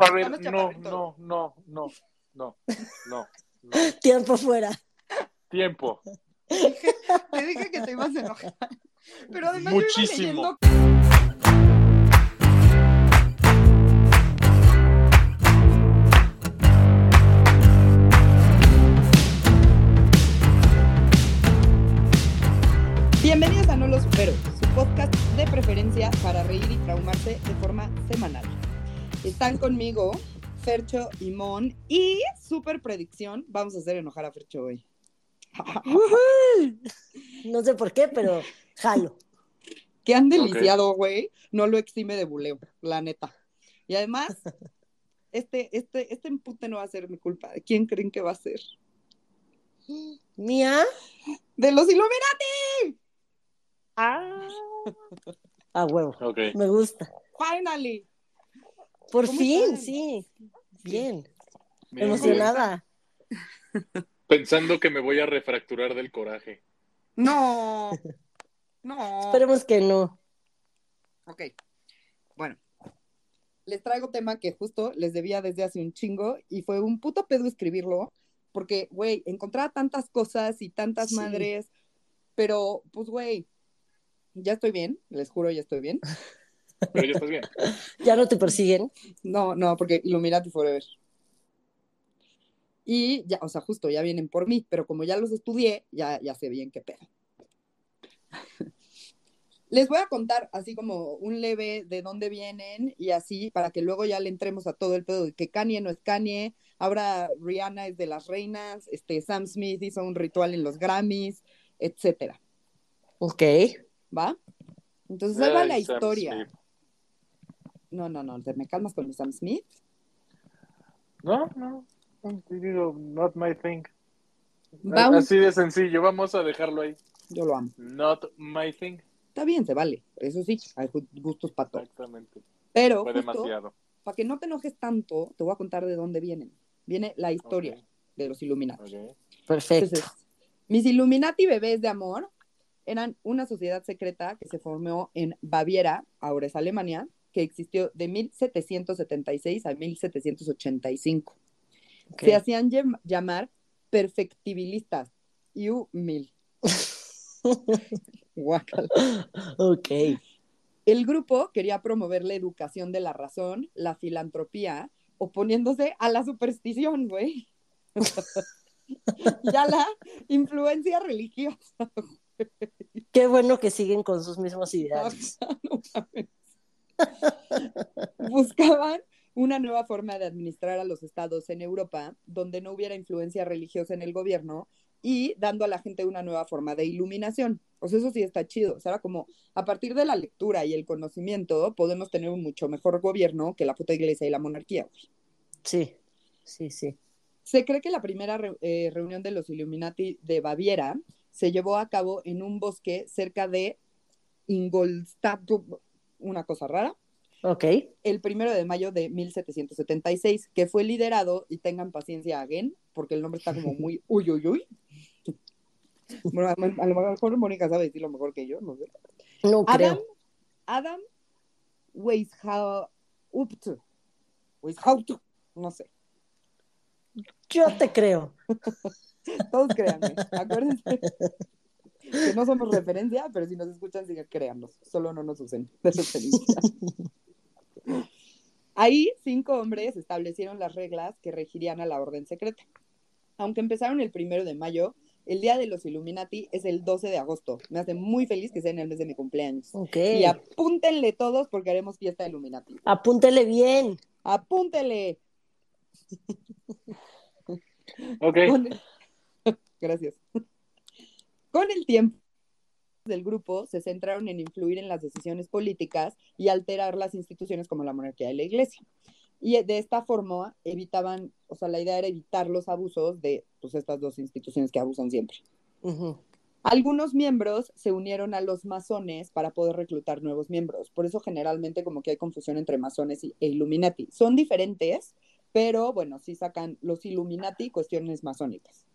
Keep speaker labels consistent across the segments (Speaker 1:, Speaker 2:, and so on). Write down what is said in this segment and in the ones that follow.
Speaker 1: A ver, no, no, no, no, no, no, no.
Speaker 2: Tiempo fuera.
Speaker 1: Tiempo.
Speaker 3: Te dije que te ibas a enojar. Pero además yo iba
Speaker 1: Muchísimo.
Speaker 3: leyendo Bienvenidos a No Lo Supero, su podcast de preferencia para reír y traumarse de forma semanal. Están conmigo Fercho y Mon y super predicción, vamos a hacer enojar a Fercho hoy.
Speaker 2: No sé por qué, pero jalo.
Speaker 3: que han deliciado, güey, no lo exime de buleo, la neta. Y además, este, este, este empute no va a ser mi culpa. ¿De quién creen que va a ser?
Speaker 2: Mía.
Speaker 3: ¡De los Illuminati!
Speaker 2: Ah. A huevo.
Speaker 1: Ok.
Speaker 2: Me gusta.
Speaker 3: ¡Finally!
Speaker 2: Por
Speaker 3: ¿Cómo
Speaker 2: fin,
Speaker 3: están?
Speaker 2: sí. Bien.
Speaker 1: Bien,
Speaker 2: Emocionada.
Speaker 1: bien. Pensando que me voy a refracturar del coraje.
Speaker 3: ¡No! ¡No!
Speaker 2: Esperemos que no.
Speaker 3: Ok. Bueno. Les traigo tema que justo les debía desde hace un chingo y fue un puto pedo escribirlo porque, güey, encontraba tantas cosas y tantas
Speaker 2: Sí.
Speaker 3: madres, pero, pues, güey, ya estoy bien, les juro, ya estoy bien.
Speaker 1: Pero ya estás bien.
Speaker 2: Ya no te persiguen.
Speaker 3: No, no, porque Illuminati Forever. Y ya, o sea, justo, ya vienen por mí, pero como ya los estudié, ya, ya sé bien qué pedo. Les voy a contar así como un leve de dónde vienen y así para que luego ya le entremos a todo el pedo de que Kanye no es Kanye, ahora Rihanna es de las reinas, este Sam Smith hizo un ritual en los Grammys, etcétera,
Speaker 2: Ok.
Speaker 3: ¿va? Entonces ahí va la
Speaker 1: Sam
Speaker 3: historia.
Speaker 1: Smith.
Speaker 3: No, no, no, ¿te me calmas con Sam Smith?
Speaker 1: No, no. Digo, not my thing.
Speaker 3: Un-
Speaker 1: Así de sencillo. Vamos a dejarlo ahí.
Speaker 3: Yo lo amo.
Speaker 1: Not my thing.
Speaker 3: Está bien, se vale. Eso sí, hay gustos para todo.
Speaker 1: Exactamente.
Speaker 3: Pero
Speaker 1: Fue
Speaker 3: justo,
Speaker 1: demasiado.
Speaker 3: para que no te enojes tanto, te voy a contar de dónde vienen. Viene la historia
Speaker 1: Ok,
Speaker 3: de los Illuminati.
Speaker 1: ok.
Speaker 2: Perfecto.
Speaker 3: Entonces, mis Illuminati bebés de amor eran una sociedad secreta que se formó en Baviera, ahora es Alemania, que existió de 1776 a 1785.
Speaker 2: Ok.
Speaker 3: Se hacían llam- llamar perfectibilistas. You mil. Guácala.
Speaker 2: Ok.
Speaker 3: El grupo quería promover la educación de la razón, la filantropía, oponiéndose a la superstición, güey. y a la influencia religiosa.
Speaker 2: Qué bueno que siguen con sus mismos ideales.
Speaker 3: No. Buscaban una nueva forma de administrar a los estados en Europa, donde no hubiera influencia religiosa en el gobierno y dando a la gente una nueva forma de iluminación. O sea, eso sí está chido. O sea, era como a partir de la lectura y el conocimiento podemos tener un mucho mejor gobierno que la puta iglesia y la monarquía. güey.
Speaker 2: Sí. Sí, sí.
Speaker 3: Se cree que la primera re- eh, reunión de los Illuminati de Baviera se llevó a cabo en un bosque cerca de Ingolstadt, una cosa rara,
Speaker 2: Ok.
Speaker 3: el primero de mayo de 1776, que fue liderado, y tengan paciencia, again, porque el nombre está como muy uy, uy, uy. Bueno, a a lo mejor Mónica sabe decirlo mejor que yo, no sé.
Speaker 2: No
Speaker 3: Adam,
Speaker 2: creo.
Speaker 3: Adam Weishaupt, Weishaupt, no sé.
Speaker 2: Yo te creo.
Speaker 3: Todos créanme, acuérdense que no somos referencia, pero si nos escuchan, sí que créannos, solo no nos usen de referencia. Ahí, cinco hombres establecieron las reglas que regirían a la orden secreta. Aunque empezaron el primero de mayo, el día de los Illuminati es el 12 de agosto. Me hace muy feliz que sea en el mes de mi cumpleaños.
Speaker 2: Ok.
Speaker 3: Y apúntenle todos porque haremos fiesta Illuminati.
Speaker 2: Apúntele bien.
Speaker 3: Apúntele.
Speaker 1: Ok.
Speaker 3: Gracias. Con el tiempo del grupo se centraron en influir en las decisiones políticas y alterar las instituciones como la monarquía y la iglesia. Y de esta forma evitaban, o sea, la idea era evitar los abusos de pues, estas dos instituciones que abusan siempre. Algunos miembros se unieron a los masones para poder reclutar nuevos miembros. Por eso generalmente como que hay confusión entre masones e Illuminati. Son diferentes, pero bueno, sí sacan los Illuminati cuestiones masónicas.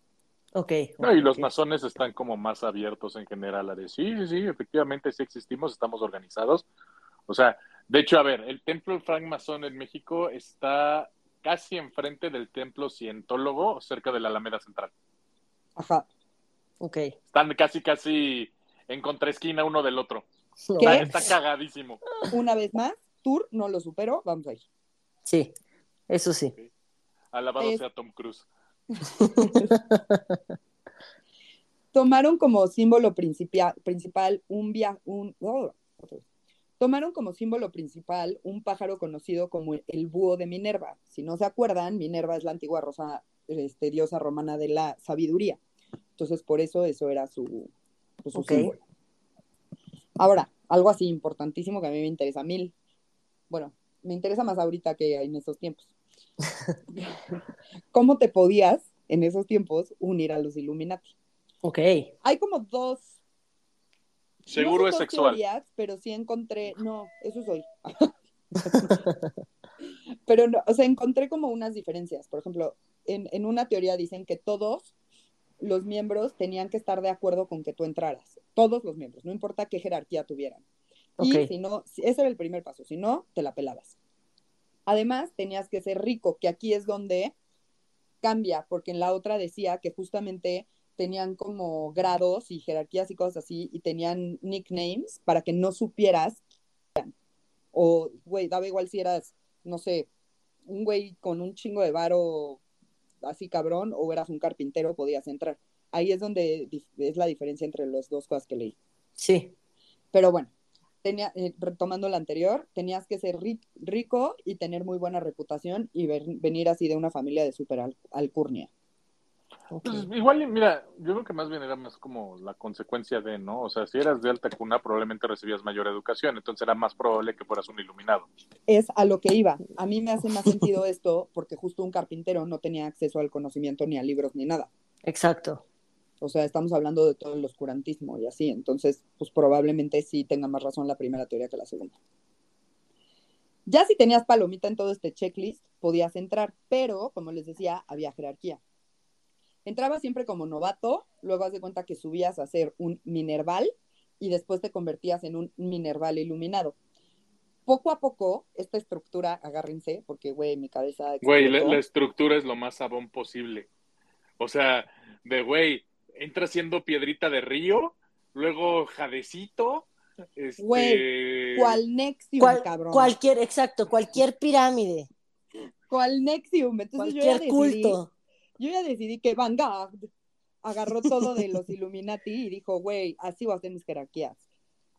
Speaker 2: Ok.
Speaker 1: No, y los masones están como más abiertos en general a decir, sí, sí, sí, efectivamente sí existimos, estamos organizados. O sea, De hecho, a ver, el templo francmasón en México está casi enfrente del templo cientólogo, cerca de la Alameda Central.
Speaker 3: Ajá.
Speaker 2: Ok.
Speaker 1: Están casi, casi en contraesquina uno del otro.
Speaker 3: ¿Qué?
Speaker 1: Está, está cagadísimo.
Speaker 3: Una vez más, Tour no lo superó, vamos a ir.
Speaker 2: Sí, eso sí.
Speaker 1: Alabado
Speaker 3: Es-
Speaker 1: sea Tom Cruise.
Speaker 3: Tomaron como símbolo principal un via un oh. Tomaron como símbolo principal un pájaro conocido como el búho de Minerva. Si no se acuerdan, Minerva es la antigua rosa, este, diosa romana de la sabiduría. Entonces, por eso eso era su, pues, su símbolo. Ahora, algo así importantísimo que a mí me interesa mil. Bueno, me interesa más ahorita que en esos tiempos. ¿Cómo te podías en esos tiempos unir a los Illuminati?
Speaker 2: Ok.
Speaker 3: Hay como dos.
Speaker 1: Seguro
Speaker 3: no
Speaker 1: es sexual.
Speaker 3: teorías, pero sí encontré. No, eso soy. pero no, o sea, encontré como unas diferencias. Por ejemplo, en, en una teoría dicen que todos los miembros tenían que estar de acuerdo con que tú entraras. Todos los miembros, no importa qué jerarquía tuvieran. Y si no, ese era el primer paso. Si no, te la pelabas. Además, tenías que ser rico, que aquí es donde cambia, porque en la otra decía que justamente tenían como grados y jerarquías y cosas así, y tenían nicknames para que no supieras. O, güey, daba igual si eras, no sé, un güey con un chingo de varo así cabrón, o eras un carpintero, podías entrar. Ahí es donde es la diferencia entre las dos cosas que leí.
Speaker 2: Sí.
Speaker 3: Pero bueno, tenía, eh, retomando la anterior, tenías que ser ri- rico y tener muy buena reputación y ver- venir así de una familia de super al- alcurnia.
Speaker 1: Pues, igual, mira, yo creo que más bien era más como la consecuencia de, ¿no? O sea, si eras de alta cuna, probablemente recibías mayor educación, entonces era más probable que fueras un iluminado.
Speaker 3: Es a lo que iba. A mí me hace más sentido esto porque justo un carpintero no tenía acceso al conocimiento ni a libros ni nada.
Speaker 2: Exacto.
Speaker 3: O sea, estamos hablando de todo el oscurantismo y así. Entonces, pues probablemente sí tenga más razón la primera teoría que la segunda. Ya si tenías palomita en todo este checklist, podías entrar, pero como les decía, había jerarquía. Entrabas siempre como novato, luego haz de cuenta que subías a ser un minerval y después te convertías en un minerval iluminado. Poco a poco, esta estructura, agárrense, porque, güey, mi cabeza
Speaker 1: Güey, la, la estructura es lo más sabón posible. O sea, de güey, entra siendo piedrita de río, luego jadecito, este...
Speaker 3: Güey, ¿Cuál Nexium,
Speaker 2: Cual-
Speaker 3: cabrón?
Speaker 2: cualquier, exacto, cualquier pirámide,
Speaker 3: ¿Cuál Nexium? Entonces yo ya
Speaker 2: cualquier
Speaker 3: decidí,
Speaker 2: culto.
Speaker 3: yo ya decidí que Vanguard agarró todo de los Illuminati y dijo, güey, así va a ser mis jerarquías.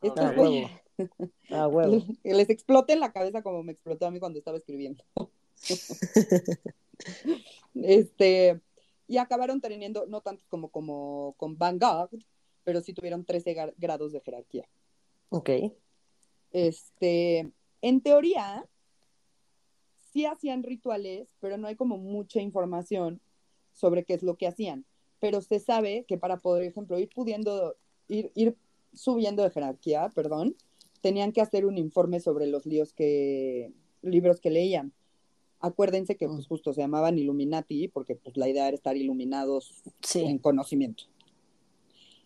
Speaker 3: Estos
Speaker 2: A
Speaker 1: Ok.
Speaker 3: güeyes,
Speaker 2: huevo. A huevo.
Speaker 3: que les explote en la cabeza como me explotó a mí cuando estaba escribiendo. este, y acabaron teniendo, no tantos como, como con Vanguard, pero sí tuvieron 13 gra- grados de jerarquía.
Speaker 2: Ok.
Speaker 3: Este, en teoría, sí hacían rituales, pero no hay como mucha información sobre qué es lo que hacían. Pero se sabe que para poder, ejemplo, ir pudiendo, ir, ir subiendo de jerarquía, perdón, tenían que hacer un informe sobre los líos que, libros que leían. Acuérdense que pues justo se llamaban Illuminati, porque pues la idea era estar iluminados en conocimiento.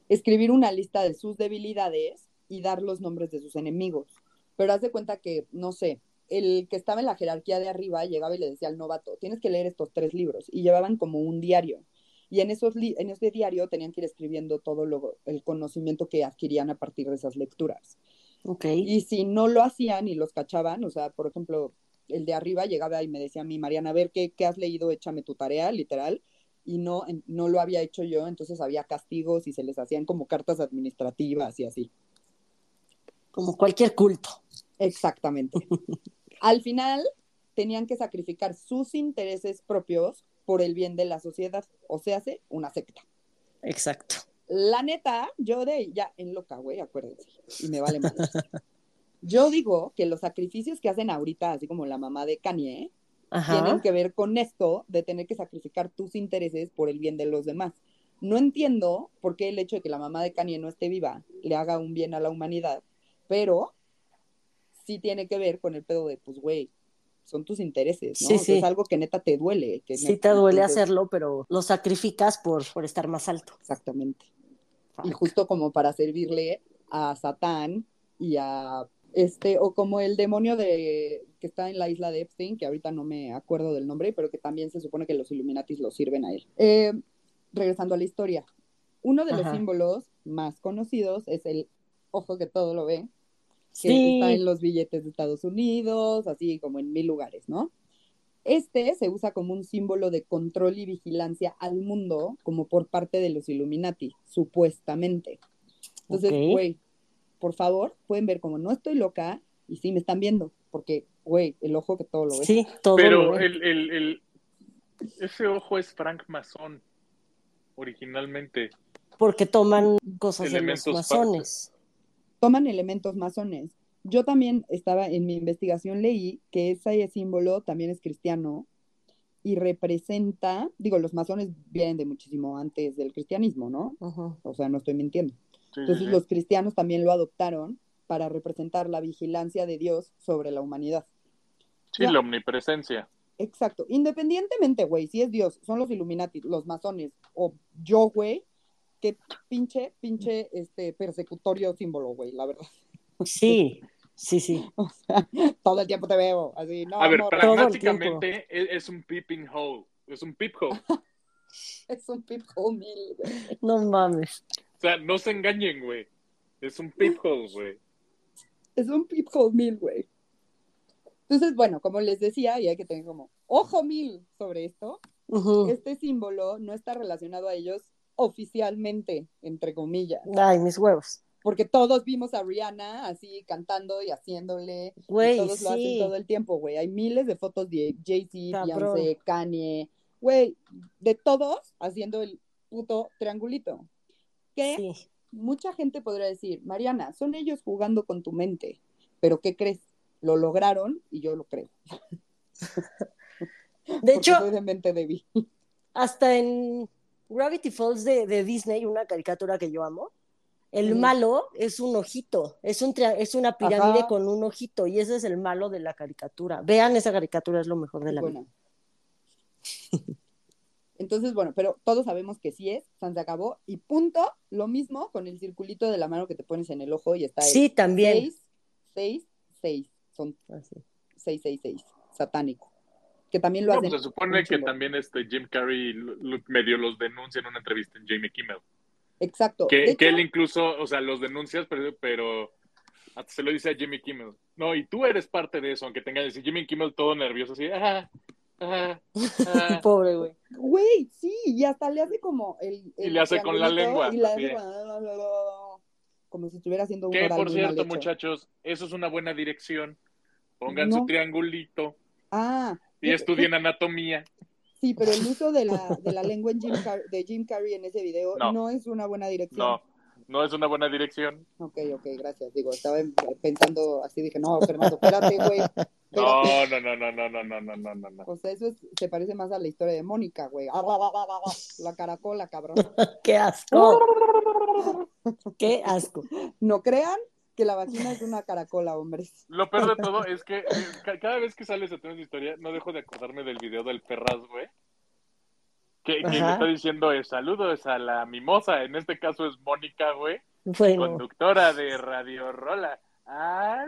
Speaker 3: Escribir una lista de sus debilidades y dar los nombres de sus enemigos. Pero haz de cuenta que, no sé, el que estaba en la jerarquía de arriba llegaba y le decía al novato, tienes que leer estos tres libros. Y llevaban como un diario. Y en, esos en ese diario tenían que ir escribiendo todo lo, el conocimiento que adquirían a partir de esas lecturas.
Speaker 2: Ok.
Speaker 3: Y si no lo hacían y los cachaban, o sea, por ejemplo, el de arriba llegaba y me decía a mí, Mariana, a ver, ¿qué, qué has leído? Échame tu tarea, literal. Y no, no lo había hecho yo, entonces había castigos y se les hacían como cartas administrativas y así.
Speaker 2: Como cualquier culto.
Speaker 3: Exactamente. Al final, tenían que sacrificar sus intereses propios por el bien de la sociedad, o sea, hace una secta.
Speaker 2: Exacto.
Speaker 3: La neta, yo de ya en loca, güey, acuérdense, y me vale más. Yo digo que los sacrificios que hacen ahorita, así como la mamá de Kanye, tienen que ver con esto de tener que sacrificar tus intereses por el bien de los demás. No entiendo por qué el hecho de que la mamá de Kanye no esté viva le haga un bien a la humanidad, pero sí tiene que ver con el pedo de, pues, güey, son tus intereses, ¿no?
Speaker 2: Sí,
Speaker 3: O sea,
Speaker 2: sí.
Speaker 3: Es algo que neta te duele. Que
Speaker 2: Sí
Speaker 3: neta-
Speaker 2: te duele
Speaker 3: entonces-
Speaker 2: hacerlo, pero lo sacrificas por, por estar más alto.
Speaker 3: Exactamente. Y justo como para servirle a Satán y a Este, o como el demonio de que está en la isla de Epstein, que ahorita no me acuerdo del nombre, pero que también se supone que los Illuminatis lo sirven a él. Eh, regresando a la historia, uno de los
Speaker 2: Ajá.
Speaker 3: símbolos más conocidos es el ojo que todo lo ve, que
Speaker 2: Sí.
Speaker 3: está en los billetes de Estados Unidos, así como en mil lugares, ¿no? Este se usa como un símbolo de control y vigilancia al mundo, como por parte de los Illuminati, supuestamente. Entonces, güey, por favor, pueden ver como no estoy loca y sí me están viendo, porque, güey, el ojo que todo lo ve.
Speaker 2: Sí, todo lo
Speaker 1: Pero
Speaker 2: ve.
Speaker 1: el, el, el- ese ojo es Frank Mason, originalmente.
Speaker 2: Porque toman cosas de los
Speaker 1: Elementos
Speaker 2: masones.
Speaker 3: Toman elementos masones. Yo también estaba en mi investigación, leí que ese símbolo también es cristiano y representa, digo, los masones vienen de muchísimo antes del cristianismo, ¿no?
Speaker 2: Ujú.
Speaker 3: O sea, no estoy mintiendo.
Speaker 1: Sí,
Speaker 3: Entonces
Speaker 1: sí, sí.
Speaker 3: los cristianos también lo adoptaron para representar la vigilancia de Dios sobre la humanidad.
Speaker 1: Sí,
Speaker 3: Ya.
Speaker 1: la omnipresencia.
Speaker 3: Exacto. Independientemente, güey, si es Dios, son los Illuminati, los masones, o yo, güey, qué pinche, pinche, este, persecutorio símbolo, güey, la verdad.
Speaker 2: Sí, sí, sí.
Speaker 3: O sea, todo el tiempo te veo, así, no,
Speaker 1: A ver, pragmáticamente es, es un peeping hole. Es un peephole.
Speaker 3: es un peephole mil, güey.
Speaker 2: No mames.
Speaker 1: O sea, no se engañen, güey. Es un peephole, güey.
Speaker 3: Es un peephole mil, güey. Entonces, bueno, como les decía, y hay que tener como ojo mil sobre esto, este símbolo no está relacionado a ellos oficialmente, entre comillas,
Speaker 2: Ay, mis huevos.
Speaker 3: porque todos vimos a Rihanna así cantando y haciéndole, y
Speaker 2: Güey,
Speaker 3: todos lo hacen todo el tiempo, güey. Hay miles de fotos de Jay-Z. Beyoncé, Kanye, güey, de todos haciendo el puto triangulito. Que
Speaker 2: Sí.
Speaker 3: mucha gente podría decir, Mariana, son ellos jugando con tu mente, pero ¿qué crees? Lo lograron y yo lo creo.
Speaker 2: De
Speaker 3: Porque
Speaker 2: hecho,
Speaker 3: soy de mente débil.
Speaker 2: hasta en Gravity Falls de, de Disney, una caricatura que yo amo, el malo es un ojito, es, un es una pirámide
Speaker 3: Ajá.
Speaker 2: con un ojito y ese es el malo de la caricatura. Vean esa caricatura, es lo mejor de la vida.
Speaker 3: Entonces, bueno, pero todos sabemos que sí es, San se acabó, y punto, lo mismo con el circulito de la mano que te pones en el ojo y está el
Speaker 2: Sí, también.
Speaker 3: 6, 6, 6, son
Speaker 2: Así.
Speaker 3: 666, satánico. Que también lo
Speaker 1: No,
Speaker 3: hacen.
Speaker 1: pues se supone que también este Jim Carrey medio los denuncia en una entrevista en Jamie Kimmel.
Speaker 3: Exacto.
Speaker 1: Que,
Speaker 3: De
Speaker 1: que
Speaker 3: hecho,
Speaker 1: él incluso, o sea, los denuncias, pero, pero hasta se lo dice a Jimmy Kimmel. No, y tú eres parte de eso, aunque tenga que decir Jimmy Kimmel todo nervioso, así, ah, ah.
Speaker 2: Pobre güey.
Speaker 3: Güey, sí, y hasta le hace como el.
Speaker 1: Y le hace con la lengua,
Speaker 3: Y hace como, como si estuviera haciendo un
Speaker 1: Que por cierto, muchachos, eso es una buena dirección. Pongan
Speaker 3: No.
Speaker 1: su triangulito
Speaker 3: Ah,
Speaker 1: y
Speaker 3: es-
Speaker 1: estudien anatomía.
Speaker 3: Sí, pero el uso de la, de la lengua en Jim Car- de Jim Carrey en ese video no,
Speaker 1: No.
Speaker 3: es una buena dirección.
Speaker 1: No, no es una buena dirección.
Speaker 3: Ok, ok, gracias. Digo, estaba en- pensando así, dije, no, Fernando, espérate, güey.
Speaker 1: No, no, no, no, no, no, no, no, no, no, no.
Speaker 3: O sea, eso es- se parece más a la historia de Mónica, güey. Ah, La caracola, cabrón.
Speaker 2: Qué asco. Qué asco.
Speaker 3: No crean que la vagina es una caracola, hombres.
Speaker 1: Lo peor de todo es que eh, ca- cada vez que sale ese tema de historia, no dejo de acordarme del video del perras, güey. Que, que le está diciendo eh, saludos a la mimosa, en este caso es Mónica, güey,
Speaker 2: Bueno,
Speaker 1: conductora de Radio Rola. Ah,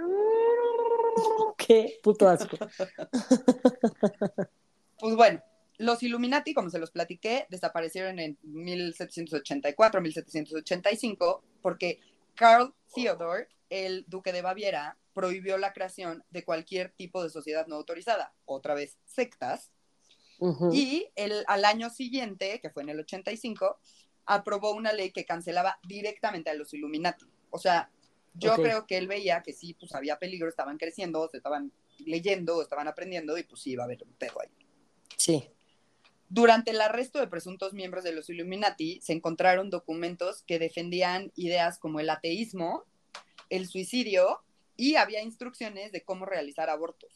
Speaker 2: qué puto asco.
Speaker 3: Pues bueno, los Illuminati, como se los platiqué, desaparecieron en 1784, 1785, porque Karl Theodor, el duque de Baviera, prohibió la creación de cualquier tipo de sociedad no autorizada, otra vez sectas, Y el, al año siguiente, que fue en el 85, aprobó una ley que cancelaba directamente a los Illuminati. O sea, yo creo que él veía que sí, pues había peligro, estaban creciendo, se estaban leyendo, estaban aprendiendo, y pues sí iba a haber un pedo ahí.
Speaker 2: Sí.
Speaker 3: Durante el arresto de presuntos miembros de los Illuminati, se encontraron documentos que defendían ideas como el ateísmo, el suicidio y había instrucciones de cómo realizar abortos.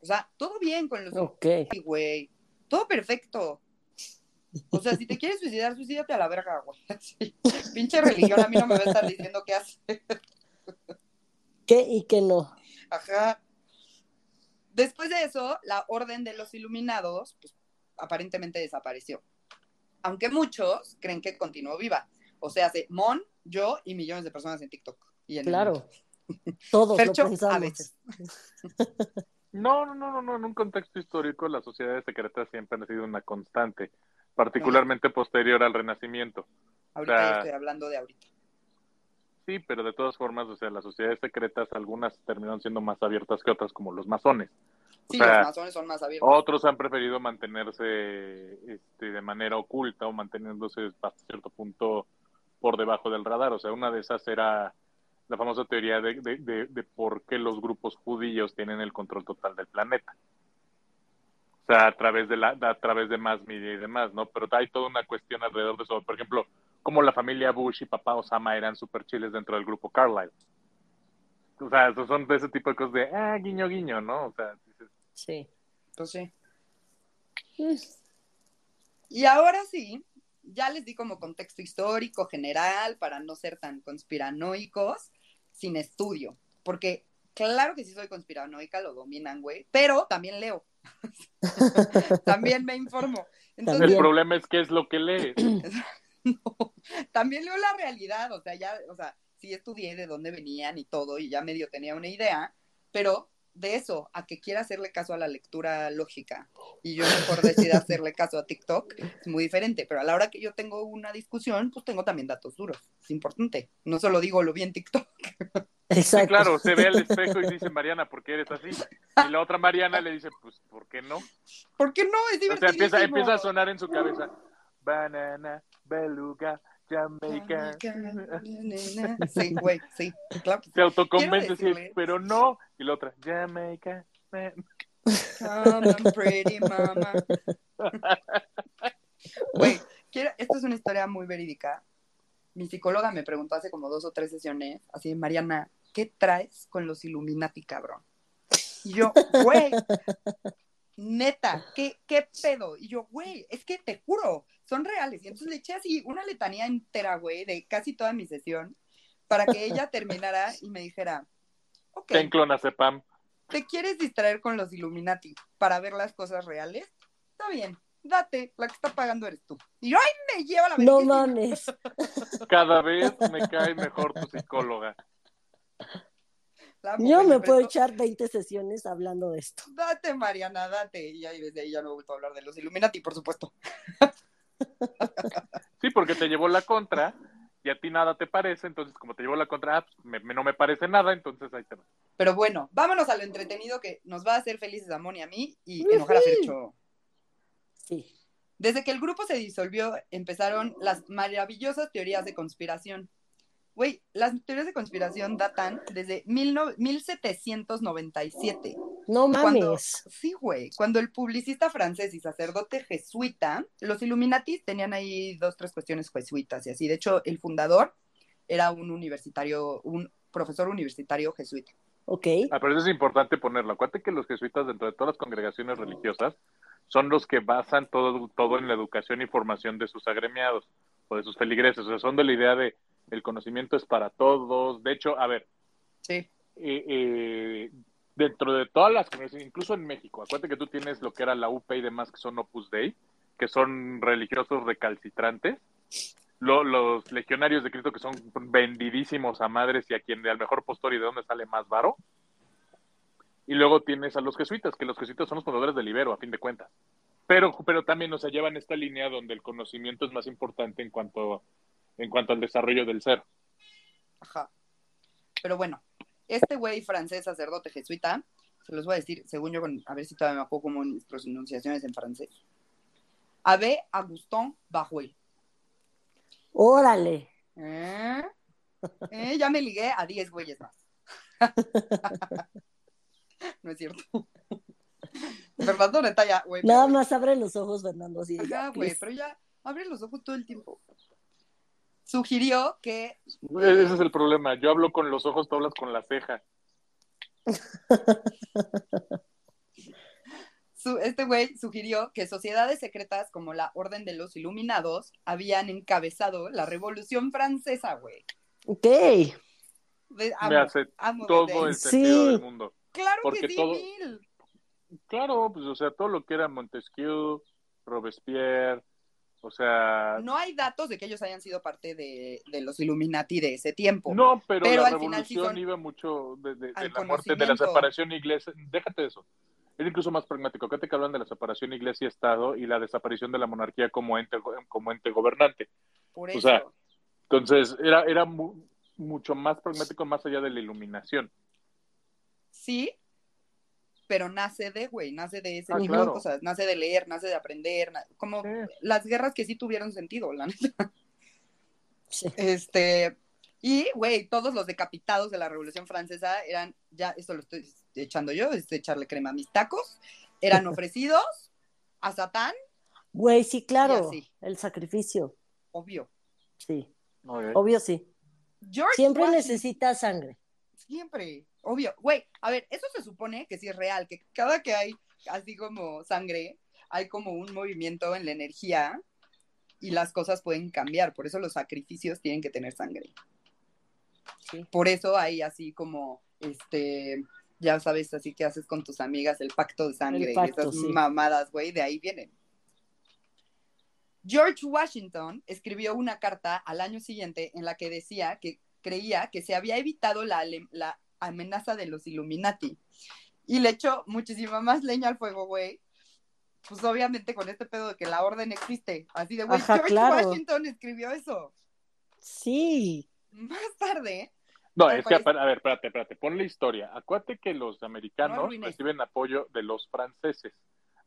Speaker 3: O sea, todo bien con los
Speaker 2: Ok.
Speaker 3: Güey. Todo perfecto. O sea, si te quieres suicidar, suicídate a la verga, güey. Sí. Pinche religión, a mí no me va a estar diciendo qué hacer.
Speaker 2: ¿Qué y qué no?
Speaker 3: Ajá. Después de eso, la orden de los iluminados, pues, aparentemente desapareció. Aunque muchos creen que continuó viva. O sea, hace Mon, yo y millones de personas en TikTok. Y en el
Speaker 2: Claro. Todos
Speaker 3: Fercho,
Speaker 2: lo pensamos.
Speaker 3: a veces.
Speaker 1: No, no, no, no. En un contexto histórico, las sociedades secretas siempre han sido una constante, particularmente posterior al Renacimiento.
Speaker 3: Ahorita
Speaker 1: O sea,
Speaker 3: yo estoy hablando de ahorita.
Speaker 1: Sí, pero de todas formas, o sea, las sociedades secretas, algunas terminaron siendo más abiertas que otras, como los masones. O
Speaker 3: Sí,
Speaker 1: sea,
Speaker 3: los masones son más abiertos.
Speaker 1: Otros han preferido mantenerse este, de manera oculta o manteniéndose hasta cierto punto por debajo del radar. O sea, una de esas era la famosa teoría de, de, de, de por qué los grupos judíos tienen el control total del planeta. O sea, a través de la, a través de más media y demás, ¿no? Pero hay toda una cuestión alrededor de eso. Por ejemplo, como la familia Bush y papá Osama eran super chiles dentro del grupo Carlyle. O sea, esos son de ese tipo de cosas de, ah, guiño, guiño, ¿no? O sea, dices,
Speaker 2: Sí.
Speaker 3: Pues sí.
Speaker 2: Pues,
Speaker 3: Y ahora sí, ya les di como contexto histórico general para no ser tan conspiranoicos sin estudio, porque claro que sí soy conspiranoica, lo dominan, güey, pero también leo. también me informo. Entonces,
Speaker 1: el problema es qué es lo que lees.
Speaker 3: no, también leo la realidad, o sea, ya, o sea, sí estudié de dónde venían y todo, y ya medio tenía una idea, pero de eso a que quiera hacerle caso a la lectura lógica y yo mejor decida hacerle caso a TikTok, es muy diferente, pero a la hora que yo tengo una discusión, pues tengo también datos duros, es importante, no solo digo lo bien TikTok.
Speaker 1: Sí,
Speaker 2: Exacto.
Speaker 1: claro, se ve al espejo y dice, Mariana, ¿por qué eres así? Y la otra Mariana le dice, pues, ¿por qué no?
Speaker 3: ¿Por qué no? Es
Speaker 1: O sea, empieza, empieza a sonar en su cabeza, banana, beluga, Jamaica.
Speaker 3: Sí, güey, sí, claro.
Speaker 1: Se autoconvence, sí, pero no. Y la otra, Jamaica. man".
Speaker 3: Come on, pretty mama. Güey, esto es una historia muy verídica. Mi psicóloga me preguntó hace como dos o tres sesiones, así, Mariana, ¿qué traes con los Illuminati, cabrón? Y yo, güey, neta, ¿qué, ¿qué pedo? Y yo, güey, es que te juro, son reales. Y entonces le eché así una letanía entera, güey, de casi toda mi sesión, para que ella terminara y me dijera, ok,
Speaker 1: Ten clonazepam.
Speaker 3: ¿Te quieres distraer con los Illuminati para ver las cosas reales? Está bien, date, la que está pagando eres tú. Y yo, ¡ay, me lleva la
Speaker 2: No mames.
Speaker 1: Cada vez me cae mejor tu psicóloga.
Speaker 2: Yo me puedo echar 20 sesiones hablando de esto.
Speaker 3: Date, Mariana, date. Y ahí desde ahí ya no he vuelto a hablar de los Illuminati, por supuesto.
Speaker 1: Sí, porque te llevó la contra y a ti nada te parece, entonces como te llevó la contra, ah, pues, me- me- no me parece nada, entonces ahí te va.
Speaker 3: Pero bueno, vámonos a lo entretenido que nos va a hacer felices a Moni y a mí y enojar a Fercho.
Speaker 2: Sí.
Speaker 3: Desde que el grupo se disolvió, empezaron las maravillosas teorías de conspiración. Güey, las teorías de conspiración datan desde mil no- 1797.
Speaker 2: No
Speaker 3: Cuando,
Speaker 2: mames.
Speaker 3: sí, güey. Cuando el publicista francés y sacerdote jesuita, los Illuminati tenían ahí dos, tres cuestiones jesuitas y así. De hecho, el fundador era un universitario, un profesor universitario jesuita.
Speaker 2: Ok.
Speaker 1: Ah, pero eso es importante ponerlo. Acuérdate que los jesuitas dentro de todas las congregaciones religiosas son los que basan todo, todo en la educación y formación de sus agremiados o de sus feligreses. O sea, son de la idea de el conocimiento es para todos. De hecho, a ver,
Speaker 3: Sí.
Speaker 1: eh, eh, dentro de todas las congregaciones, incluso en México, acuérdate que tú tienes lo que era la UP y demás, que son Opus Dei, que son religiosos recalcitrantes. Lo- los legionarios de Cristo que son vendidísimos a madres y a quien de al mejor postor y de dónde sale más varo. Y luego tienes a los jesuitas, que los jesuitas son los fundadores del Ibero, a fin de cuentas. Pero, pero también nos llevan esta línea donde el conocimiento es más importante en cuanto, en cuanto al desarrollo del ser.
Speaker 3: Ajá. Pero bueno, este güey francés sacerdote jesuita, se los voy a decir, según yo, con- a ver si todavía me acuerdo como mis pronunciaciones en francés. Abbé Augustin Bajuel.
Speaker 2: Órale.
Speaker 3: ¿Eh? ¿Eh? Ya me ligué a 10 güeyes más. no es cierto. Fernando, neta, ya, güey.
Speaker 2: Nada más abre los ojos, Fernando. Así,
Speaker 3: Ajá,
Speaker 2: ya,
Speaker 3: güey, pero ya, abre los ojos todo el tiempo. Sugirió que
Speaker 1: Ese es el problema. Yo hablo con los ojos, tú hablas con la ceja.
Speaker 3: su- este güey sugirió que sociedades secretas como la Orden de los Iluminados habían encabezado la Revolución Francesa, güey.
Speaker 2: Ok.
Speaker 3: De-
Speaker 1: Me hace
Speaker 3: amo
Speaker 1: todo el
Speaker 2: Sí.
Speaker 1: sentido del mundo.
Speaker 3: Claro
Speaker 1: porque
Speaker 3: que sí,
Speaker 1: todo-. Claro, pues o sea, todo lo que era Montesquieu, Robespierre, O sea,
Speaker 3: No hay datos de que ellos hayan sido parte de, de los Illuminati de ese tiempo.
Speaker 1: no, pero,
Speaker 3: Pero
Speaker 1: la
Speaker 3: final
Speaker 1: revolución iba mucho de, de- de
Speaker 3: al
Speaker 1: la muerte, de la separación iglesia. Déjate eso. Es incluso más pragmático. Acá te hablan de la separación iglesia-estado y la desaparición de la monarquía como ente, como ente gobernante.
Speaker 3: Por
Speaker 1: o
Speaker 3: eso.
Speaker 1: sea, Entonces, era, era mu- mucho más pragmático más allá de la iluminación.
Speaker 3: sí, pero nace de, güey, nace de ese
Speaker 1: Ah,
Speaker 3: tipo
Speaker 1: claro.
Speaker 3: de cosas, nace de leer, nace de aprender, como
Speaker 1: Sí.
Speaker 3: las guerras que sí tuvieron sentido, la neta.
Speaker 2: Sí.
Speaker 3: Este, y, güey, todos los decapitados de la Revolución Francesa eran, ya, esto lo estoy echando yo, es echarle crema a mis tacos, eran ofrecidos a Satán,
Speaker 2: Güey, sí, claro. El sacrificio.
Speaker 3: obvio.
Speaker 2: Sí. Obvio, sí.
Speaker 3: George
Speaker 2: Siempre
Speaker 3: Washington-
Speaker 2: necesita sangre.
Speaker 3: Siempre, obvio. Güey, a ver, eso se supone que sí es real, que cada que hay así como sangre, hay como un movimiento en la energía y las cosas pueden cambiar. Por eso los sacrificios tienen que tener sangre.
Speaker 2: Sí.
Speaker 3: Por eso hay así como, este, ya sabes, así que haces con tus amigas el pacto de sangre
Speaker 2: pacto,
Speaker 3: y esas
Speaker 2: sí.
Speaker 3: mamadas, güey, de ahí vienen. George Washington escribió una carta al año siguiente en la que decía que creía que se había evitado la, la amenaza de los Illuminati y le echó muchísima más leña al fuego, güey. Pues obviamente con este pedo de que la orden existe. Así de, güey, George
Speaker 2: claro.
Speaker 3: Washington escribió eso.
Speaker 2: Sí.
Speaker 3: Más tarde,
Speaker 1: No, es que, a ver, espérate, espérate, ponle historia. Acuérdate que los
Speaker 3: No
Speaker 1: americanos reciben apoyo de los franceses.